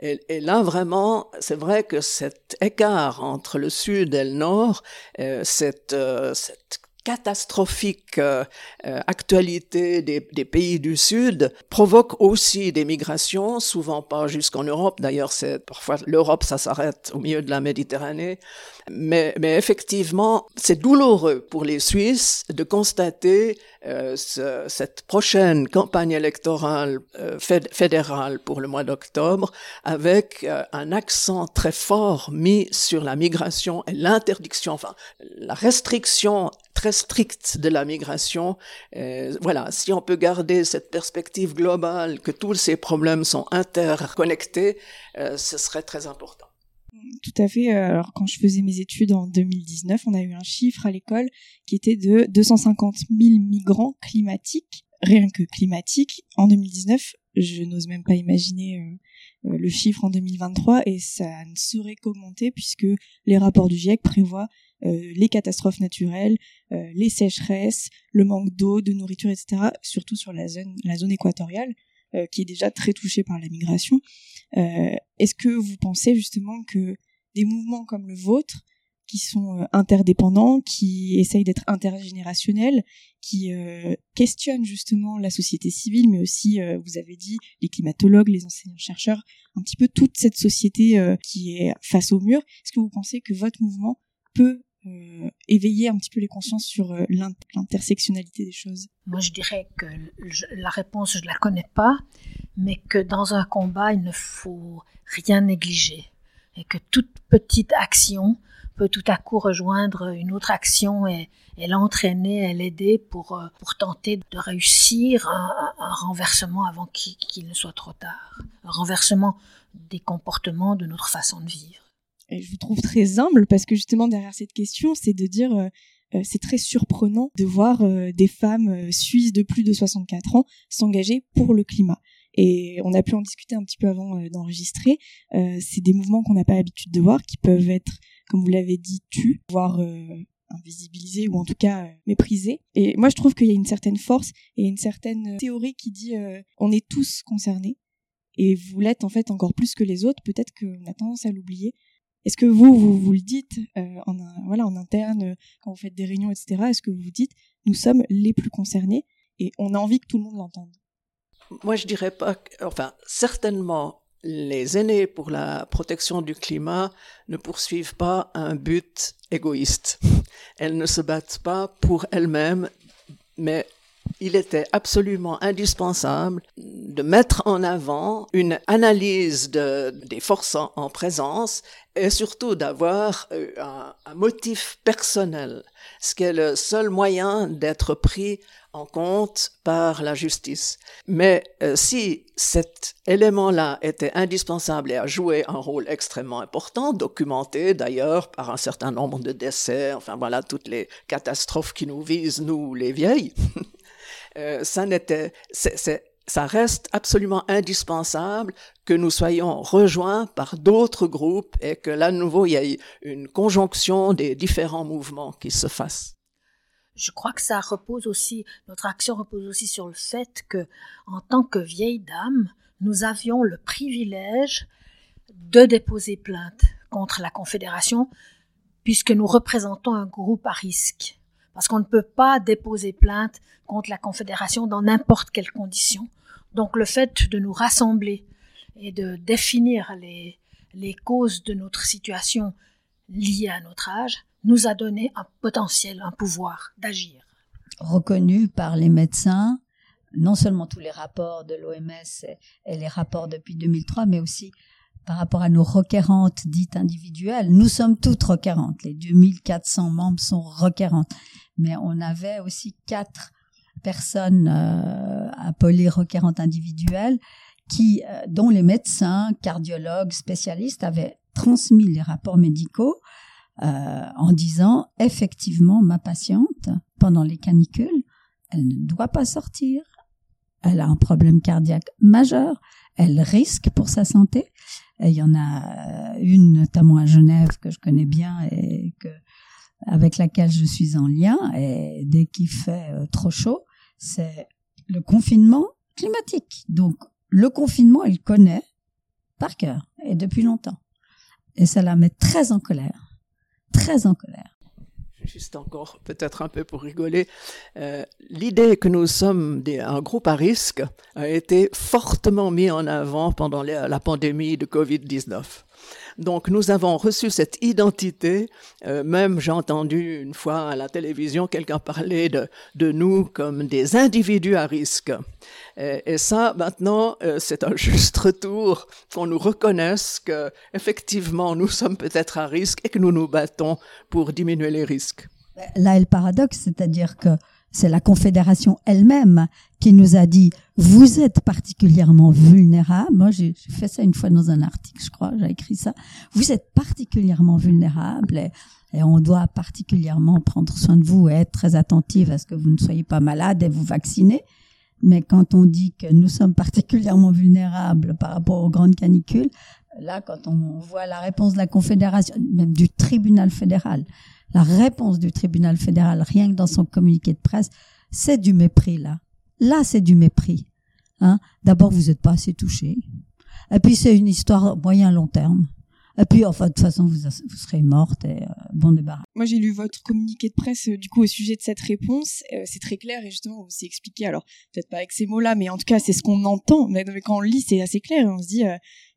Speaker 4: Et, là, vraiment, c'est vrai que cet écart entre le sud et le nord, euh, cette catastrophique euh, euh, actualité des, des, pays du Sud provoque aussi des migrations, souvent pas jusqu'en Europe. D'ailleurs, c'est parfois l'Europe, ça s'arrête au milieu de la Méditerranée. Mais, effectivement, c'est douloureux pour les Suisses de constater euh, ce, cette prochaine campagne électorale euh, fédérale pour le mois d'octobre avec euh, un accent très fort mis sur la migration et l'interdiction, enfin la restriction très stricte de la migration. voilà, si on peut garder cette perspective globale que tous ces problèmes sont interconnectés, ce serait très important.
Speaker 1: Tout à fait. Euh, alors quand je faisais mes études en 2019, on a eu un chiffre à l'école qui était de 250 000 migrants climatiques, rien que climatiques, en 2019. Je n'ose même pas imaginer euh, euh, le chiffre en 2023 et ça ne saurait qu'augmenter puisque les rapports du GIEC prévoient les catastrophes naturelles, les sécheresses, le manque d'eau, de nourriture, etc. Surtout sur la zone, la zone équatoriale. Euh, qui est déjà très touché par la migration. Euh, est-ce que vous pensez justement que des mouvements comme le vôtre, qui sont euh, interdépendants, qui essayent d'être intergénérationnels, qui questionnent justement la société civile, mais aussi, vous avez dit, les climatologues, les enseignants-chercheurs, un petit peu toute cette société qui est face au mur. Est-ce que vous pensez que votre mouvement peut euh, éveiller un petit peu les consciences sur euh, l'intersectionnalité des choses.
Speaker 3: Moi, je dirais que la réponse, je la connais pas, mais que dans un combat, il ne faut rien négliger et que toute petite action peut tout à coup rejoindre une autre action et, l'entraîner et l'aider pour, euh, pour tenter de réussir un renversement avant qu'il ne soit trop tard, un renversement des comportements, de notre façon de vivre
Speaker 1: je vous trouve très humble parce que justement derrière cette question, c'est de dire euh, euh, c'est très surprenant de voir euh, des femmes suisses de plus de 64 ans s'engager pour le climat. Et on a pu en discuter un petit peu avant d'enregistrer. c'est des mouvements qu'on n'a pas l'habitude de voir, qui peuvent être, comme vous l'avez dit, tus, voire invisibilisés ou en tout cas méprisés. Et moi, je trouve qu'il y a une certaine force et une certaine théorie qui dit on est tous concernés. Et vous l'êtes en fait encore plus que les autres. Peut-être qu'on a tendance à l'oublier. Est-ce que vous, vous, le dites euh, en, voilà, en interne, quand vous faites des réunions, etc. Est-ce que vous vous dites, nous sommes les plus concernés et on a envie que tout le monde l'entende?
Speaker 4: Moi, je dirais pas, enfin, certainement, les aînés pour la protection du climat ne poursuivent pas un but égoïste. Elles ne se battent pas pour elles-mêmes, mais il était absolument indispensable de mettre en avant une analyse de, des forces en, présence et surtout d'avoir euh, un, un, motif personnel, ce qui est le seul moyen d'être pris en compte par la justice. Mais euh, si cet élément-là était indispensable et a joué un rôle extrêmement important, documenté d'ailleurs par un certain nombre de décès, enfin voilà toutes les catastrophes qui nous visent, nous les vieilles, euh, ça reste absolument indispensable que nous soyons rejoints par d'autres groupes et que là, de nouveau, il y ait une conjonction des différents mouvements qui se fassent
Speaker 3: je crois que ça repose aussi, notre action repose aussi sur le fait que, en tant que vieille dame, nous avions le privilège de déposer plainte contre la Confédération, puisque nous représentons un groupe à risque. Parce qu'on ne peut pas déposer plainte contre la Confédération dans n'importe quelle condition. Donc le fait de nous rassembler et de définir les, les causes de notre situation liées à notre âge, nous a donné un potentiel, un pouvoir d'agir.
Speaker 2: Reconnu par les médecins, non seulement tous les rapports de l'OMS et les rapports depuis 2003, mais aussi par rapport à nos requérantes dites individuelles. Nous sommes toutes requérantes. Les 2400 membres sont requérantes. Mais on avait aussi quatre personnes euh, appelées requérantes individuelles qui, euh, dont les médecins, cardiologues, spécialistes avaient transmis les rapports médicaux euh, en disant effectivement ma patiente pendant les canicules elle ne doit pas sortir elle a un problème cardiaque majeur elle risque pour sa santé et il y en a une notamment à Genève que je connais bien et que avec laquelle je suis en lien. Et dès qu'il fait euh, trop chaud c'est le confinement climatique. Donc le confinement elle connaît par cœur et depuis longtemps. Et ça la met très en colère. Très en colère.
Speaker 4: Juste encore, peut-être un peu pour rigoler, euh, l'idée que nous sommes un groupe à risque a été fortement mis en avant pendant la pandémie de Covid-19. Donc nous avons reçu cette identité, euh, même j'ai entendu une fois à la télévision quelqu'un parler de, nous comme des individus à risque. Et, et ça, maintenant, euh, c'est un juste retour qu'on nous reconnaisse que effectivement nous sommes peut-être à risque et que nous nous battons pour diminuer les risques.
Speaker 2: Là est le paradoxe, c'est-à-dire que c'est la Confédération elle-même qui nous a dit vous êtes particulièrement vulnérable. Moi, j'ai fait ça une fois dans un article, je crois, j'ai écrit ça. Vous êtes particulièrement vulnérable et, et, on doit particulièrement prendre soin de vous et être très attentif à ce que vous ne soyez pas malade et vous vacciner. Mais quand on dit que nous sommes particulièrement vulnérables par rapport aux grandes canicules, là, quand on voit la réponse de la Confédération, même du tribunal fédéral, la réponse du tribunal fédéral, rien que dans son communiqué de presse, c'est du mépris là. Là, c'est du mépris. Hein. D'abord, vous n'êtes pas assez touché. Et puis, c'est une histoire moyen-long terme. Et puis, enfin, de toute façon, vous, vous serez morte et euh, bon débarras.
Speaker 1: Moi, j'ai lu votre communiqué de presse, euh, du coup, au sujet de cette réponse. Euh, c'est très clair et justement, vous expliqué. Alors, peut-être pas avec ces mots-là, mais en tout cas, c'est ce qu'on entend. Mais, quand on lit, c'est assez clair. Et on se dit,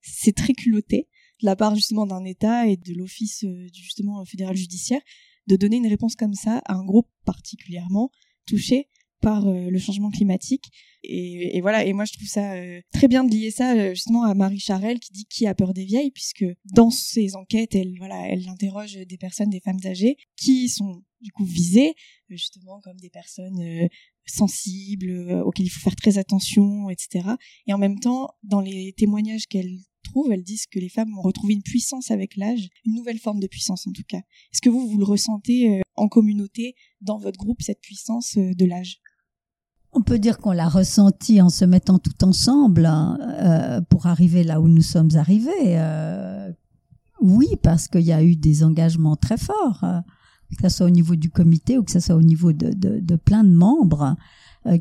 Speaker 1: c'est très culotté de la part justement d'un État et de l'Office justement fédéral judiciaire de donner une réponse comme ça à un groupe particulièrement touché par euh, le changement climatique. Et, voilà, et moi je trouve ça euh, très bien de lier ça euh, justement à Marie Charelle qui dit qui a peur des vieilles, puisque dans ses enquêtes, elle voilà, elle interroge des personnes, des femmes âgées qui sont du coup visées justement comme des personnes sensibles auxquelles il faut faire très attention, etc. Et en même temps, dans les témoignages qu'elle trouve, elles disent que les femmes ont retrouvé une puissance avec l'âge, une nouvelle forme de puissance en tout cas. Est-ce que vous, vous le ressentez en communauté, dans votre groupe, cette puissance de l'âge?
Speaker 2: On peut dire qu'on l'a ressenti en se mettant tout ensemble hein, euh, pour arriver là où nous sommes arrivés. Euh, oui, parce qu'il y a eu des engagements très forts, euh, que ce soit au niveau du comité ou que ce soit au niveau de, de, de plein de membres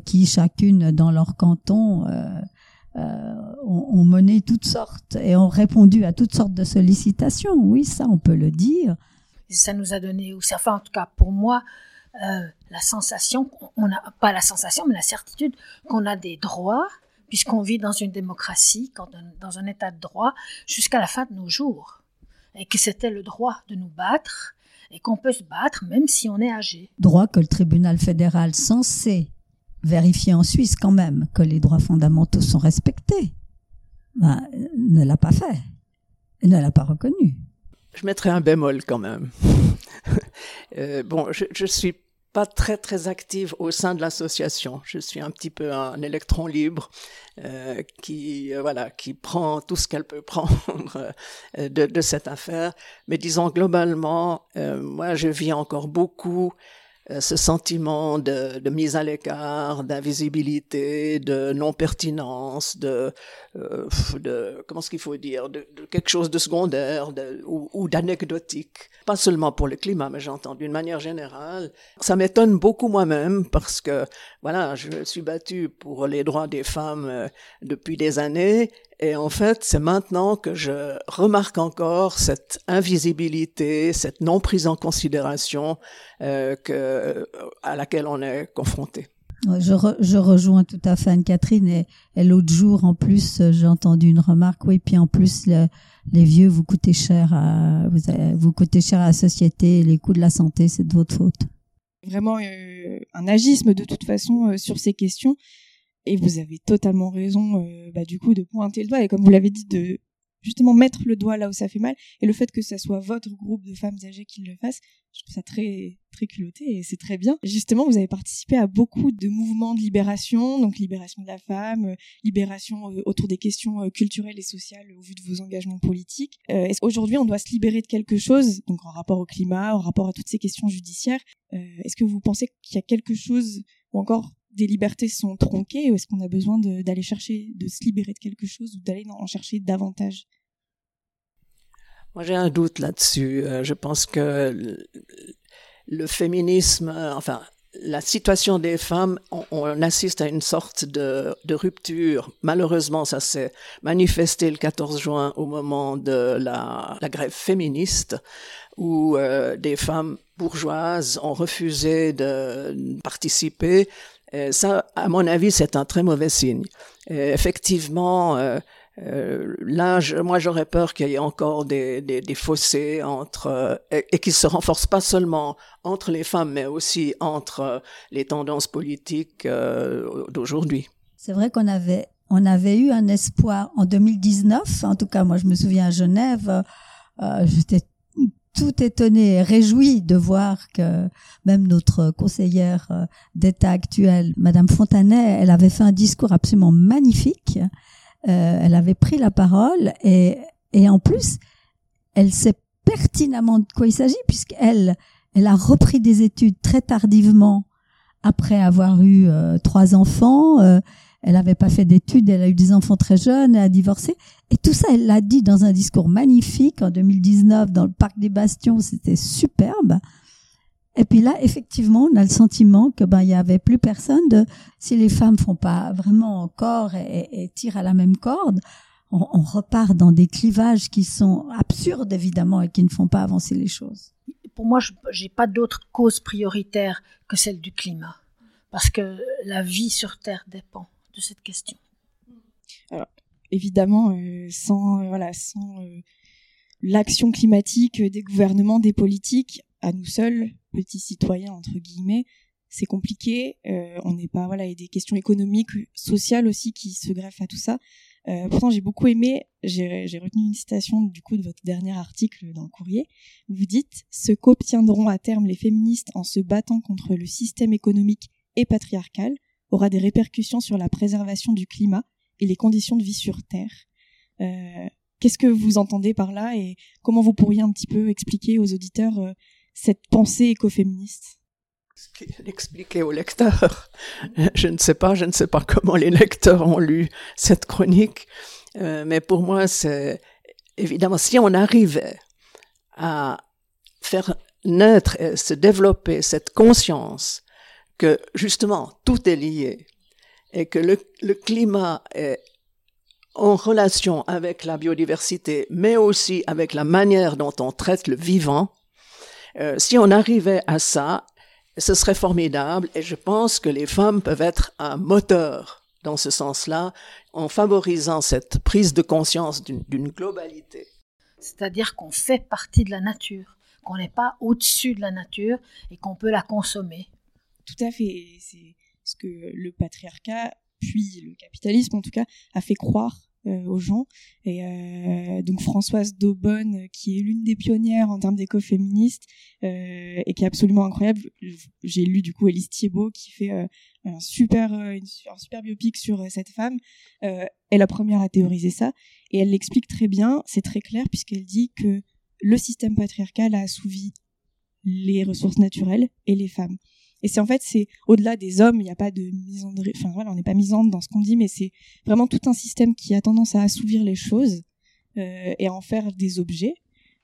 Speaker 2: qui, chacune dans leur canton, ont, ont, mené toutes sortes et ont répondu à toutes sortes de sollicitations. Oui, ça, on peut le dire.
Speaker 3: Ça nous a donné, ou ça fait en tout cas pour moi, euh, la sensation, on n'a pas la sensation, mais la certitude qu'on a des droits, puisqu'on vit dans une démocratie, dans un état de droit, jusqu'à la fin de nos jours. Et que c'était le droit de nous battre, et qu'on peut se battre même si on est âgé.
Speaker 2: Droit que le tribunal fédéral, censé vérifier en Suisse quand même que les droits fondamentaux sont respectés. Ben, ne l'a pas fait. Et ne l'a pas reconnu.
Speaker 4: Je mettrai un bémol quand même. euh, bon, je, je suis pas très très active au sein de l'association. Je suis un petit peu un électron libre euh, qui euh, voilà qui prend tout ce qu'elle peut prendre euh, de, de, cette affaire. Mais disons globalement, euh, moi je vis encore beaucoup ce sentiment de, de mise à l'écart, d'invisibilité, de non-pertinence, de, euh, de comment ce qu'il faut dire, de, de, quelque chose de secondaire de, ou, ou d'anecdotique. Pas seulement pour le climat, mais j'entends d'une manière générale. Ça m'étonne beaucoup moi-même parce que voilà, je suis battu pour les droits des femmes euh, depuis des années et en fait, c'est maintenant que je remarque encore cette invisibilité, cette non prise en considération euh, que, à laquelle on est confronté.
Speaker 2: Je, re, je, rejoins tout à fait Anne-Catherine et, et l'autre jour en plus j'ai entendu une remarque. Oui puis en plus le, les vieux vous coûtez cher à vous, vous coûtez cher à la société les coûts de la santé c'est de votre faute.
Speaker 1: Vraiment euh, un agisme de toute façon euh, sur ces questions et vous avez totalement raison, euh, bah, du coup, de pointer le doigt et comme vous l'avez dit, de justement mettre le doigt là où ça fait mal. Et le fait que ça soit votre groupe de femmes âgées qui le fasse, je trouve ça très très culotté et c'est très bien. Justement, vous avez participé à beaucoup de mouvements de libération, donc libération de la femme, euh, libération euh, autour des questions culturelles et sociales au vu de vos engagements politiques. Euh, Aujourd'hui, on doit se libérer de quelque chose, donc en rapport au climat, en rapport à toutes ces questions judiciaires. Est-ce que vous pensez qu'il y a quelque chose ou encore des libertés sont tronquées ou est-ce qu'on a besoin d'aller chercher, de se libérer de quelque chose ou d'aller en chercher davantage?
Speaker 4: Moi, j'ai un doute là-dessus. Euh, je pense que le, féminisme, euh, enfin, la situation des femmes, on, assiste à une sorte de, rupture. Malheureusement, ça s'est manifesté le 14 juin au moment de la, grève féministe, où euh, des femmes bourgeoises ont refusé de participer ça, à mon avis, c'est un très mauvais signe. Et effectivement, euh, euh, là, je, moi, j'aurais peur qu'il y ait encore des, des, des fossés entre euh, et, et qu'ils se renforcent pas seulement entre les femmes, mais aussi entre euh, les tendances politiques euh, d'aujourd'hui.
Speaker 2: C'est vrai qu'on avait on avait eu un espoir en 2019. En tout cas, moi, je me souviens à Genève, j'étais tout étonné et réjoui de voir que même notre conseillère euh, d'État actuelle, Madame Fontanet, elle avait fait un discours absolument magnifique. Euh, elle avait pris la parole et, et en plus, elle sait pertinemment de quoi il s'agit puisqu'elle elle a repris des études très tardivement après avoir eu euh, trois enfants. Euh, elle n'avait pas fait d'études, elle a eu des enfants très jeunes, elle a divorcé. Et tout ça, elle l'a dit dans un discours magnifique en 2019 dans le parc des Bastions, c'était superbe. Et puis là, effectivement, on a le sentiment que ben il y avait plus personne de si les femmes font pas vraiment encore et, tirent à la même corde, on, on, repart dans des clivages qui sont absurdes évidemment et qui ne font pas avancer les choses.
Speaker 3: Pour moi, je n'ai pas d'autre cause prioritaire que celle du climat, parce que la vie sur Terre dépend de cette question
Speaker 1: évidemment, euh, sans euh, euh, l'action climatique des gouvernements, des politiques, à nous seuls, petits citoyens entre guillemets, c'est compliqué. On n'est pas voilà, a des questions économiques, sociales aussi qui se greffent à tout ça. Pourtant, j'ai beaucoup aimé. J'ai retenu une citation du coup de votre dernier article dans le courrier. Vous dites ce qu'obtiendront à terme les féministes en se battant contre le système économique et patriarcal aura des répercussions sur la préservation du climat et les conditions de vie sur Terre. Euh, Qu'est-ce que vous entendez par là et comment vous pourriez un petit peu expliquer aux auditeurs euh, cette pensée écoféministe?
Speaker 4: L'expliquer aux lecteurs. Je ne sais pas, je ne sais pas comment les lecteurs ont lu cette chronique, euh, mais pour moi, c'est évidemment si on arrivait à faire naître et se développer cette conscience que justement tout est lié et que le, climat est en relation avec la biodiversité, mais aussi avec la manière dont on traite le vivant, euh, si on arrivait à ça, ce serait formidable et je pense que les femmes peuvent être un moteur dans ce sens-là en favorisant cette prise de conscience d'une globalité.
Speaker 3: C'est-à-dire qu'on fait partie de la nature, qu'on n'est pas au-dessus de la nature et qu'on peut la consommer.
Speaker 1: Tout à fait. ce que le patriarcat, puis le capitalisme en tout cas, a fait croire euh, aux gens. Et euh, donc Françoise Daubonne, qui est l'une des pionnières en termes d'écoféministes euh, et qui est absolument incroyable. J'ai lu du coup Elise Thiebaud qui fait un super un super biopic sur cette femme. est la première à théoriser ça et elle l'explique très bien. C'est très clair puisqu'elle dit que le système patriarcal a assouvi les ressources naturelles et les femmes. Et c'est en fait, c'est au-delà des hommes, il n'y a pas de misandrie, enfin voilà, on n'est pas misandre dans ce qu'on dit, mais c'est vraiment tout un système qui a tendance à assouvir les choses euh, et à en faire des objets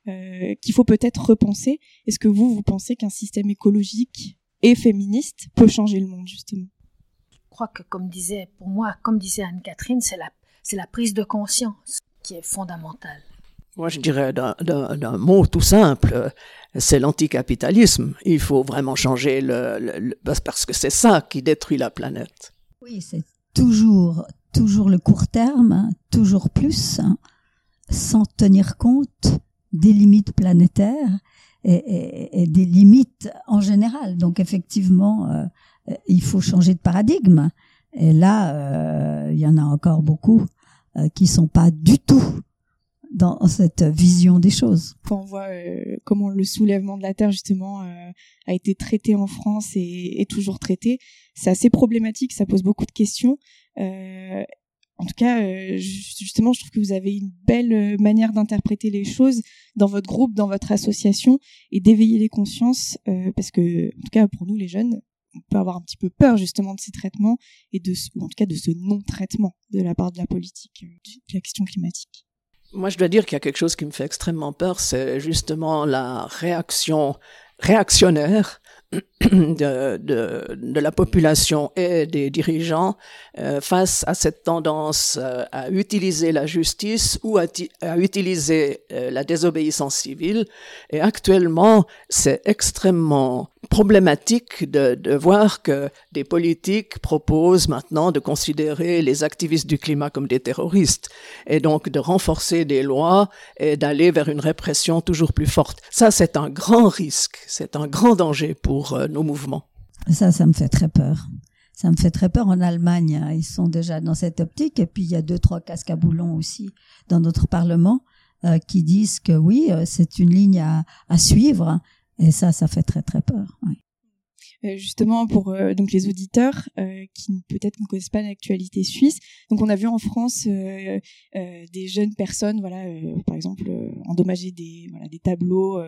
Speaker 1: euh, qu'il faut peut-être repenser. Est-ce que vous, vous pensez qu'un système écologique et féministe peut changer le monde, justement?
Speaker 3: Je crois que, comme disait, pour moi, comme disait Anne-Catherine, c'est la, c'est la prise de conscience qui est fondamentale.
Speaker 4: Moi, je dirais d'un mot tout simple, c'est l'anticapitalisme. Il faut vraiment changer le, parce que c'est ça qui détruit la planète.
Speaker 2: Oui, c'est toujours toujours le court terme, hein, toujours plus, hein, sans tenir compte des limites planétaires et, des limites en général. Donc effectivement, euh, il faut changer de paradigme. Et là, euh, il y en a encore beaucoup euh, qui sont pas du tout dans cette vision des choses.
Speaker 1: Quand on voit euh, comment le soulèvement de la terre justement euh, a été traité en France et est toujours traité, c'est assez problématique, ça pose beaucoup de questions. Euh, en tout cas, justement, je trouve que vous avez une belle manière d'interpréter les choses dans votre groupe, dans votre association, et d'éveiller les consciences, parce que, en tout cas, pour nous les jeunes, on peut avoir un petit peu peur justement de ces traitements et de, ou en tout cas de ce non-traitement de la part de la politique de la question climatique.
Speaker 4: Moi, je dois dire qu'il y a quelque chose qui me fait extrêmement peur, c'est justement la réaction réactionnaire de, de, la population et des dirigeants euh, face à cette tendance euh, à utiliser la justice ou à, à utiliser euh, la désobéissance civile. Et actuellement, c'est extrêmement problématique de, de, voir que des politiques proposent maintenant de considérer les activistes du climat comme des terroristes et donc de renforcer des lois et d'aller vers une répression toujours plus forte. Ça, c'est un grand risque, c'est un grand danger pour euh, nos mouvements.
Speaker 2: Ça, ça me fait très peur. Ça me fait très peur en Allemagne. Hein. Ils sont déjà dans cette optique. Et puis, il y a deux, trois casques à boulons aussi dans notre Parlement euh, qui disent que oui, euh, c'est une ligne à, à suivre et ça, ça fait très très peur.
Speaker 1: Euh, justement pour euh, donc les auditeurs euh, qui peut-être ne connaissent pas l'actualité suisse. Donc on a vu en France des jeunes personnes, voilà, par exemple endommager des voilà des tableaux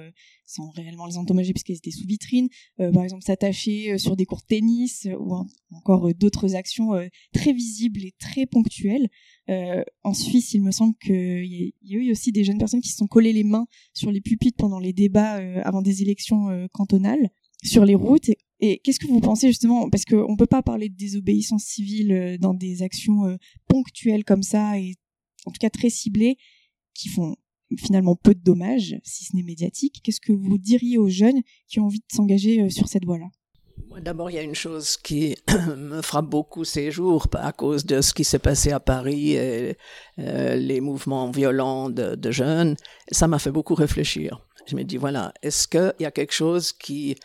Speaker 1: sans réellement les endommager puisqu'ils étaient sous vitrine. par exemple s'attacher sur des cours de tennis ou encore d'autres actions très visibles et très ponctuelles. en Suisse, il me semble qu'il y, y, a eu aussi des jeunes personnes qui se sont collées les mains sur les pupitres pendant les débats avant des élections cantonales sur les routes. Et, qu'est-ce que vous pensez justement? Parce qu'on ne peut pas parler de désobéissance civile euh, dans des actions euh, ponctuelles comme ça, et en tout cas très ciblées, qui font finalement peu de dommages, si ce n'est médiatique. Qu'est-ce que vous diriez aux jeunes qui ont envie de s'engager euh, sur cette voie-là?
Speaker 4: D'abord, il y a une chose qui me frappe beaucoup ces jours à cause de ce qui s'est passé à Paris et les mouvements violents de, jeunes. Ça m'a fait beaucoup réfléchir. Je me dis, voilà, est-ce qu'il y a quelque chose qui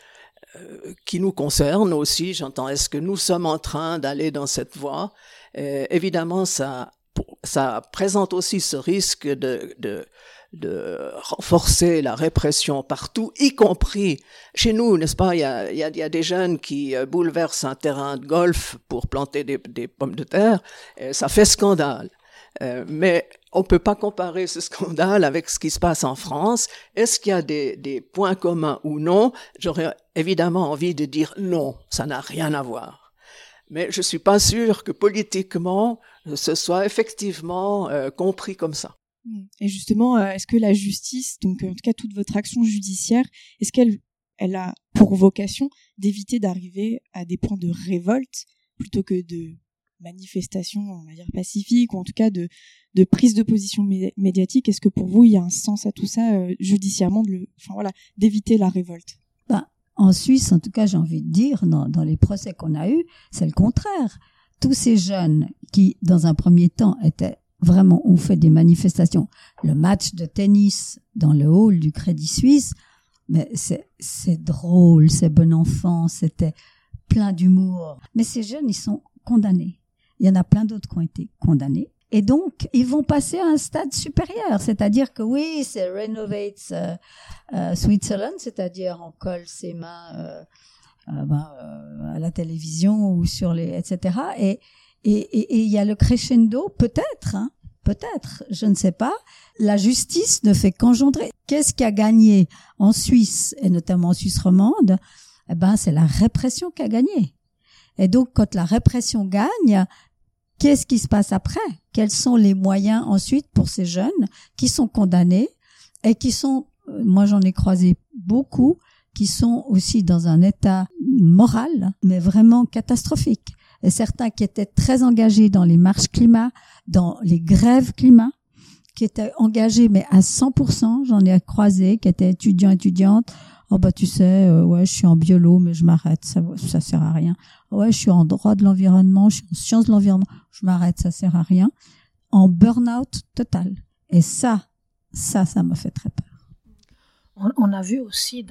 Speaker 4: qui nous concerne aussi. J'entends, est-ce que nous sommes en train d'aller dans cette voie? Euh, Évidemment, ça, ça présente aussi ce risque de, de, de renforcer la répression partout, y compris chez nous, n'est-ce pas? Il y a, a, y a, des jeunes qui euh, bouleversent un terrain de golf pour planter des, des pommes de terre. Ça fait scandale. Euh, mais on peut pas comparer ce scandale avec ce qui se passe en France. Est-ce qu'il y a des, points communs ou non? J'aurais évidemment envie de dire non, ça n'a rien à voir. Mais je suis pas sûr que politiquement ce soit effectivement euh, compris comme ça.
Speaker 1: Et justement, euh, est-ce que la justice, donc en tout cas toute votre action judiciaire, est-ce qu'elle elle a pour vocation d'éviter d'arriver à des points de révolte plutôt que de manifestation, on va dire pacifique, ou en tout cas de, de prise de position médiatique. Est-ce que pour vous, il y a un sens à tout ça euh, judiciairement, de voilà, d'éviter la révolte?
Speaker 2: Ben, En Suisse, en tout cas, j'ai envie de dire, dans, dans les procès qu'on a eus, c'est le contraire. Tous ces jeunes qui, dans un premier temps, étaient vraiment ont fait des manifestations. Le match de tennis dans le hall du Crédit Suisse, mais c'est drôle, c'est bon enfant, c'était plein d'humour. Mais ces jeunes, ils sont condamnés. Il y en a plein d'autres qui ont été condamnés. Et donc, ils vont passer à un stade supérieur, c'est-à-dire que oui, c'est renovate euh, euh, Switzerland, c'est-à-dire on colle ses mains euh, ben, à la télévision ou sur les, etc. Et et il y a le crescendo, peut-être, hein, peut-être, je ne sais pas. La justice ne fait qu'engendrer. Qu'est-ce qui a gagné en Suisse et notamment en Suisse romande? Eh ben, c'est la répression qui a gagné. Et donc, quand la répression gagne, qu'est-ce qui se passe après? Quels sont les moyens ensuite pour ces jeunes qui sont condamnés et qui sont, euh, moi j'en ai croisé beaucoup, qui sont aussi dans un état moral, mais vraiment catastrophique. Et certains qui étaient très engagés dans les marches climat, dans les grèves climat, qui étaient engagés mais à 100%, j'en ai croisé, qui étaient étudiants, étudiantes, oh bah tu sais, euh, ouais, je suis en biolo, mais je m'arrête, ça, ça sert à rien. Ouais, je suis en droit de l'environnement, je suis en sciences de l'environnement, je m'arrête, ça sert à rien. En burn-out total. Et ça, ça, ça me fait très peur.
Speaker 3: On, a vu aussi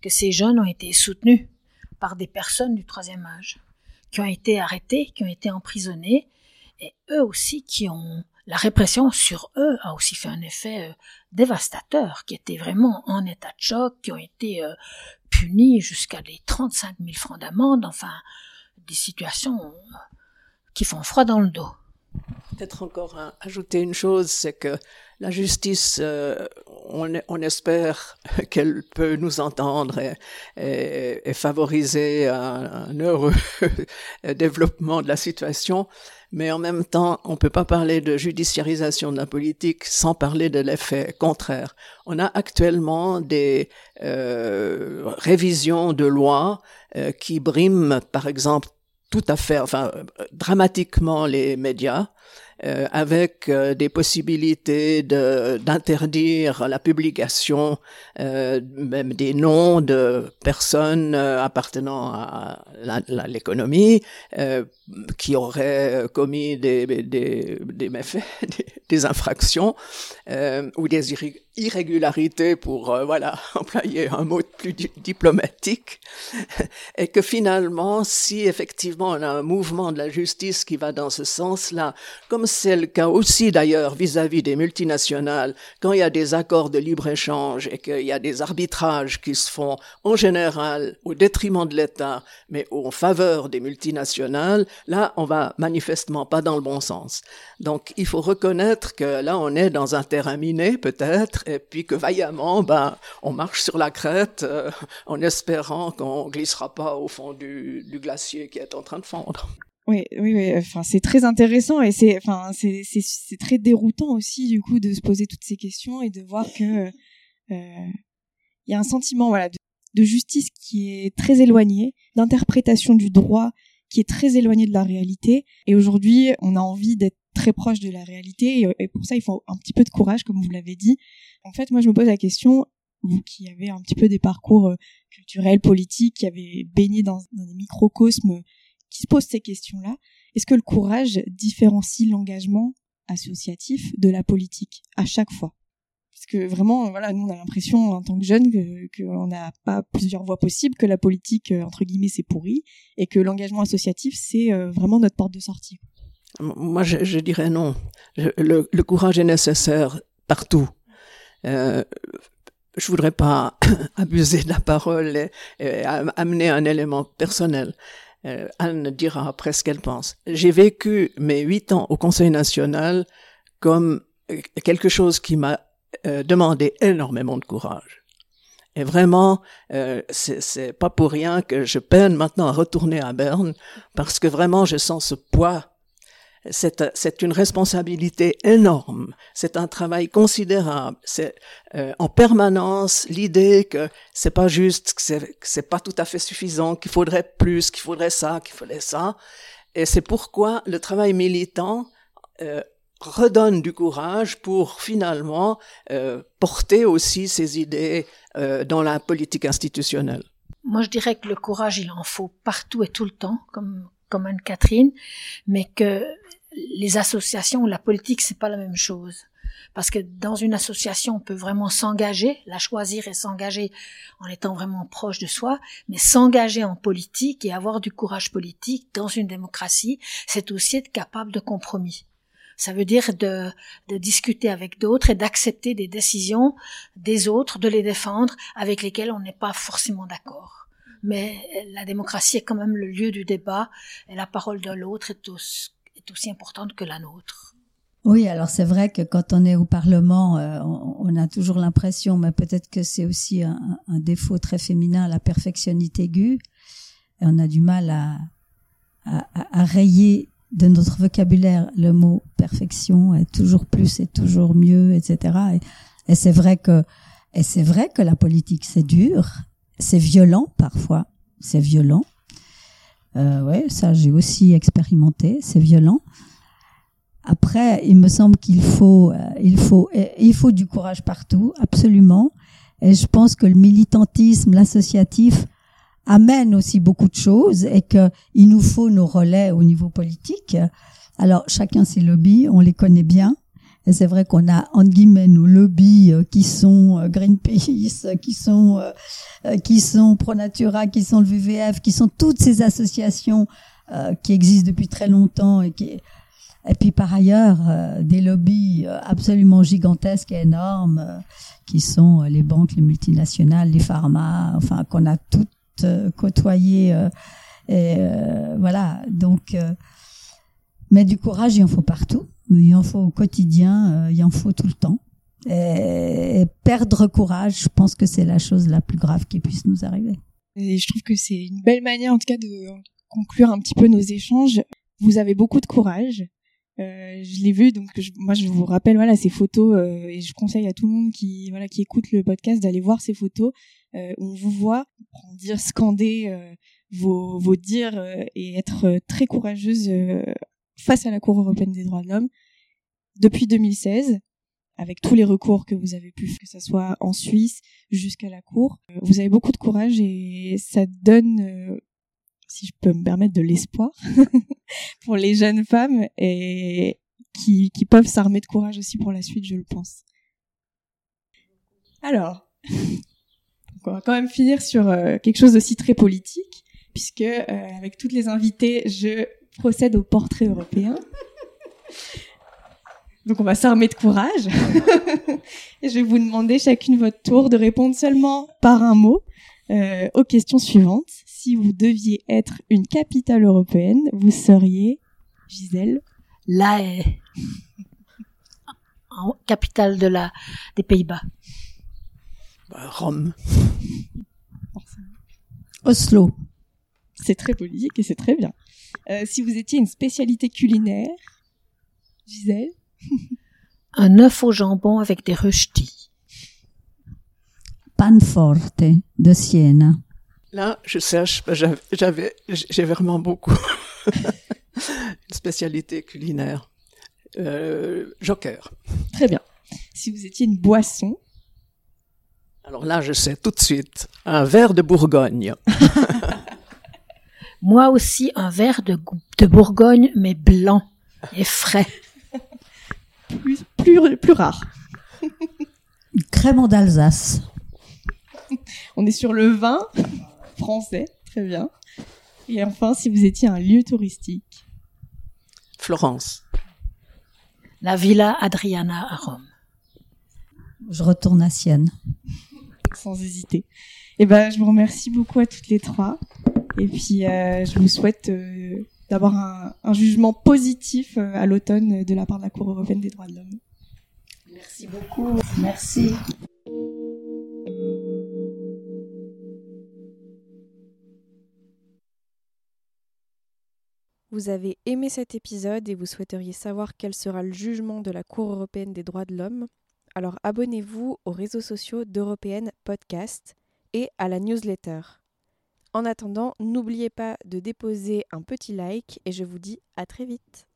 Speaker 3: que ces jeunes ont été soutenus par des personnes du troisième âge, qui ont été arrêtés, qui ont été emprisonnés, et eux aussi qui ont la répression sur eux a aussi fait un effet euh, dévastateur, qui étaient vraiment en état de choc, qui ont été euh, punis jusqu'à des 35 000 francs d'amende, enfin des situations euh, qui font froid dans le dos.
Speaker 4: Peut-être encore ajouter une chose, c'est que la justice, on, on, espère qu'elle peut nous entendre et, favoriser un heureux développement de la situation, mais en même temps, on ne peut pas parler de judiciarisation de la politique sans parler de l'effet contraire. On a actuellement des euh, révisions de lois euh, qui briment, par exemple, tout à fait, enfin, dramatiquement les médias, euh, avec euh, des possibilités de, d'interdire la publication euh, même des noms de personnes euh, appartenant à, l'économie qui auraient commis des, des, des méfaits, des, des infractions ou des irrégularité pour euh, voilà employer un mot plus diplomatique et que finalement si effectivement on a un mouvement de la justice qui va dans ce sens-là comme c'est le cas aussi d'ailleurs vis-à-vis des multinationales quand il y a des accords de libre-échange et qu'il y a des arbitrages qui se font en général au détriment de l'État mais en faveur des multinationales là on va manifestement pas dans le bon sens. Donc il faut reconnaître que là on est dans un terrain miné peut-être et puis que vaillamment, ben, on marche sur la crête euh, en espérant qu'on glissera pas au fond du, glacier qui est en train de fondre.
Speaker 1: Oui, oui. Enfin, c'est très intéressant et c'est, enfin, c'est, c'est, très déroutant aussi du coup de se poser toutes ces questions et de voir que euh, il y a un sentiment, voilà, de justice qui est très éloigné, d'interprétation du droit qui est très éloigné de la réalité. Et aujourd'hui, on a envie d'être très proche de la réalité et, pour ça il faut un petit peu de courage comme vous l'avez dit. En fait, moi je me pose la question vous qui avez un petit peu des parcours euh, culturels, politiques, qui avez baigné dans, des microcosmes qui se posent ces questions-là, est-ce que le courage différencie l'engagement associatif de la politique à chaque fois? Parce que vraiment, voilà, nous on a l'impression en tant que jeunes qu'on n'a pas plusieurs voies possibles, que la politique euh, entre guillemets c'est pourri, et que l'engagement associatif c'est euh, vraiment notre porte de sortie.
Speaker 4: Moi, je, je dirais non. le, le, courage est nécessaire partout. Euh, je voudrais pas abuser de la parole et, amener un élément personnel. Euh, Anne dira après ce qu'elle pense. J'ai vécu mes huit ans au Conseil national comme quelque chose qui m'a euh, demandé énormément de courage. Et vraiment, euh, c'est pas pour rien que je peine maintenant à retourner à Berne, parce que vraiment, je sens ce poids c'est une responsabilité énorme, c'est un travail considérable. C'est euh, en permanence l'idée que c'est pas juste, que c'est pas tout à fait suffisant, qu'il faudrait plus, qu'il faudrait ça, qu'il faudrait ça. Et c'est pourquoi le travail militant euh, redonne du courage pour finalement euh, porter aussi ces idées euh, dans la politique institutionnelle.
Speaker 3: Moi, je dirais que le courage, il en faut partout et tout le temps, comme comme Anne-Catherine, mais que les associations ou la politique, c'est pas la même chose. parce que dans une association, on peut vraiment s'engager, la choisir et s'engager en étant vraiment proche de soi, mais s'engager en politique et avoir du courage politique dans une démocratie, c'est aussi être capable de compromis. Ça veut dire de, de discuter avec d'autres et d'accepter des décisions des autres, de les défendre, avec lesquelles on n'est pas forcément d'accord. Mais la démocratie est quand même le lieu du débat et la parole de l'autre est, aussi importante que la nôtre.
Speaker 2: Oui, alors c'est vrai que quand on est au Parlement, euh, on, a toujours l'impression, mais peut-être que c'est aussi un, défaut très féminin, la perfectionnité aiguë. Et on a du mal à, à, rayer de notre vocabulaire le mot perfection et toujours plus et toujours mieux, etc. Et, c'est vrai que et c'est vrai que la politique c'est dur, c'est violent parfois, c'est violent. Euh, ouais, ça j'ai aussi expérimenté, c'est violent. Après, il me semble qu'il faut, euh, il faut, il faut du courage partout, absolument. Et je pense que le militantisme, l'associatif amène aussi beaucoup de choses et que il nous faut nos relais au niveau politique. Alors chacun ses lobbies, on les connaît bien. Et c'est vrai qu'on a entre guillemets nos lobbies euh, qui sont euh, Greenpeace, qui sont qui sont Pro Natura, qui sont le WWF, qui sont toutes ces associations qui existent depuis très longtemps et qui et puis par ailleurs, euh, des lobbies euh, absolument gigantesques et énormes, euh, qui sont les banques, les multinationales, les pharma, enfin qu'on a toutes côtoyées. et voilà, donc, mais du courage, il en faut partout. Il en faut au quotidien, il en faut tout le temps. Et, perdre courage, je pense que c'est la chose la plus grave qui puisse nous arriver.
Speaker 1: Et je trouve que c'est une belle manière, en tout cas, de conclure un petit peu nos échanges. Vous avez beaucoup de courage. Euh, je l'ai vu, donc moi je vous rappelle voilà ces photos euh, et je conseille à tout le monde qui voilà qui écoute le podcast d'aller voir ces photos. Euh, on vous voit dire scander euh, vos vos dires et être très courageuse face à la Cour européenne des droits de l'homme depuis 2016 avec tous les recours que vous avez pu, que ce soit en Suisse jusqu'à la Cour. Vous avez beaucoup de courage et ça donne si je peux me permettre, de l'espoir pour les jeunes femmes et qui, peuvent s'armer de courage aussi pour la suite, je le pense. Alors, on va quand même finir sur euh, quelque chose aussi très politique, puisque euh, avec toutes les invités, je procède au portrait européen. Donc on va s'armer de courage. et je vais vous demander chacune votre tour de répondre seulement par un mot euh, aux questions suivantes si vous deviez être une capitale européenne, vous seriez, Gisèle
Speaker 3: La Haye. capitale de la, des Pays-Bas.
Speaker 4: Bah, Rome.
Speaker 2: Oslo.
Speaker 1: C'est très politique et c'est très bien. Euh, si vous étiez une spécialité culinaire, Gisèle
Speaker 3: Un œuf au jambon avec des rösti.
Speaker 2: Panforte de Siena.
Speaker 4: Là, je cherche, j'avais, j'ai vraiment beaucoup une spécialité culinaire. Euh, joker.
Speaker 1: Très bien. Si vous étiez une boisson.
Speaker 4: Alors là, je sais tout de suite. Un verre de Bourgogne.
Speaker 3: Moi aussi, un verre de, de Bourgogne, mais blanc et frais.
Speaker 1: plus, plus, plus rare.
Speaker 2: Crème d'Alsace.
Speaker 1: On est sur le vin français, très bien. Et enfin, si vous étiez un lieu touristique.
Speaker 4: Florence.
Speaker 3: La Villa Adriana à Rome.
Speaker 2: Je retourne à Sienne.
Speaker 1: Sans hésiter. Eh ben, je vous remercie beaucoup à toutes les trois. Et puis, euh, je vous souhaite euh, d'avoir un, un, jugement positif euh, à l'automne de la part de la Cour européenne des droits de l'homme.
Speaker 3: Merci beaucoup. Merci.
Speaker 1: Vous avez aimé cet épisode et vous souhaiteriez savoir quel sera le jugement de la Cour européenne des droits de l'homme, alors abonnez-vous aux réseaux sociaux d'Européenne Podcast et à la newsletter. En attendant, n'oubliez pas de déposer un petit like et je vous dis à très vite.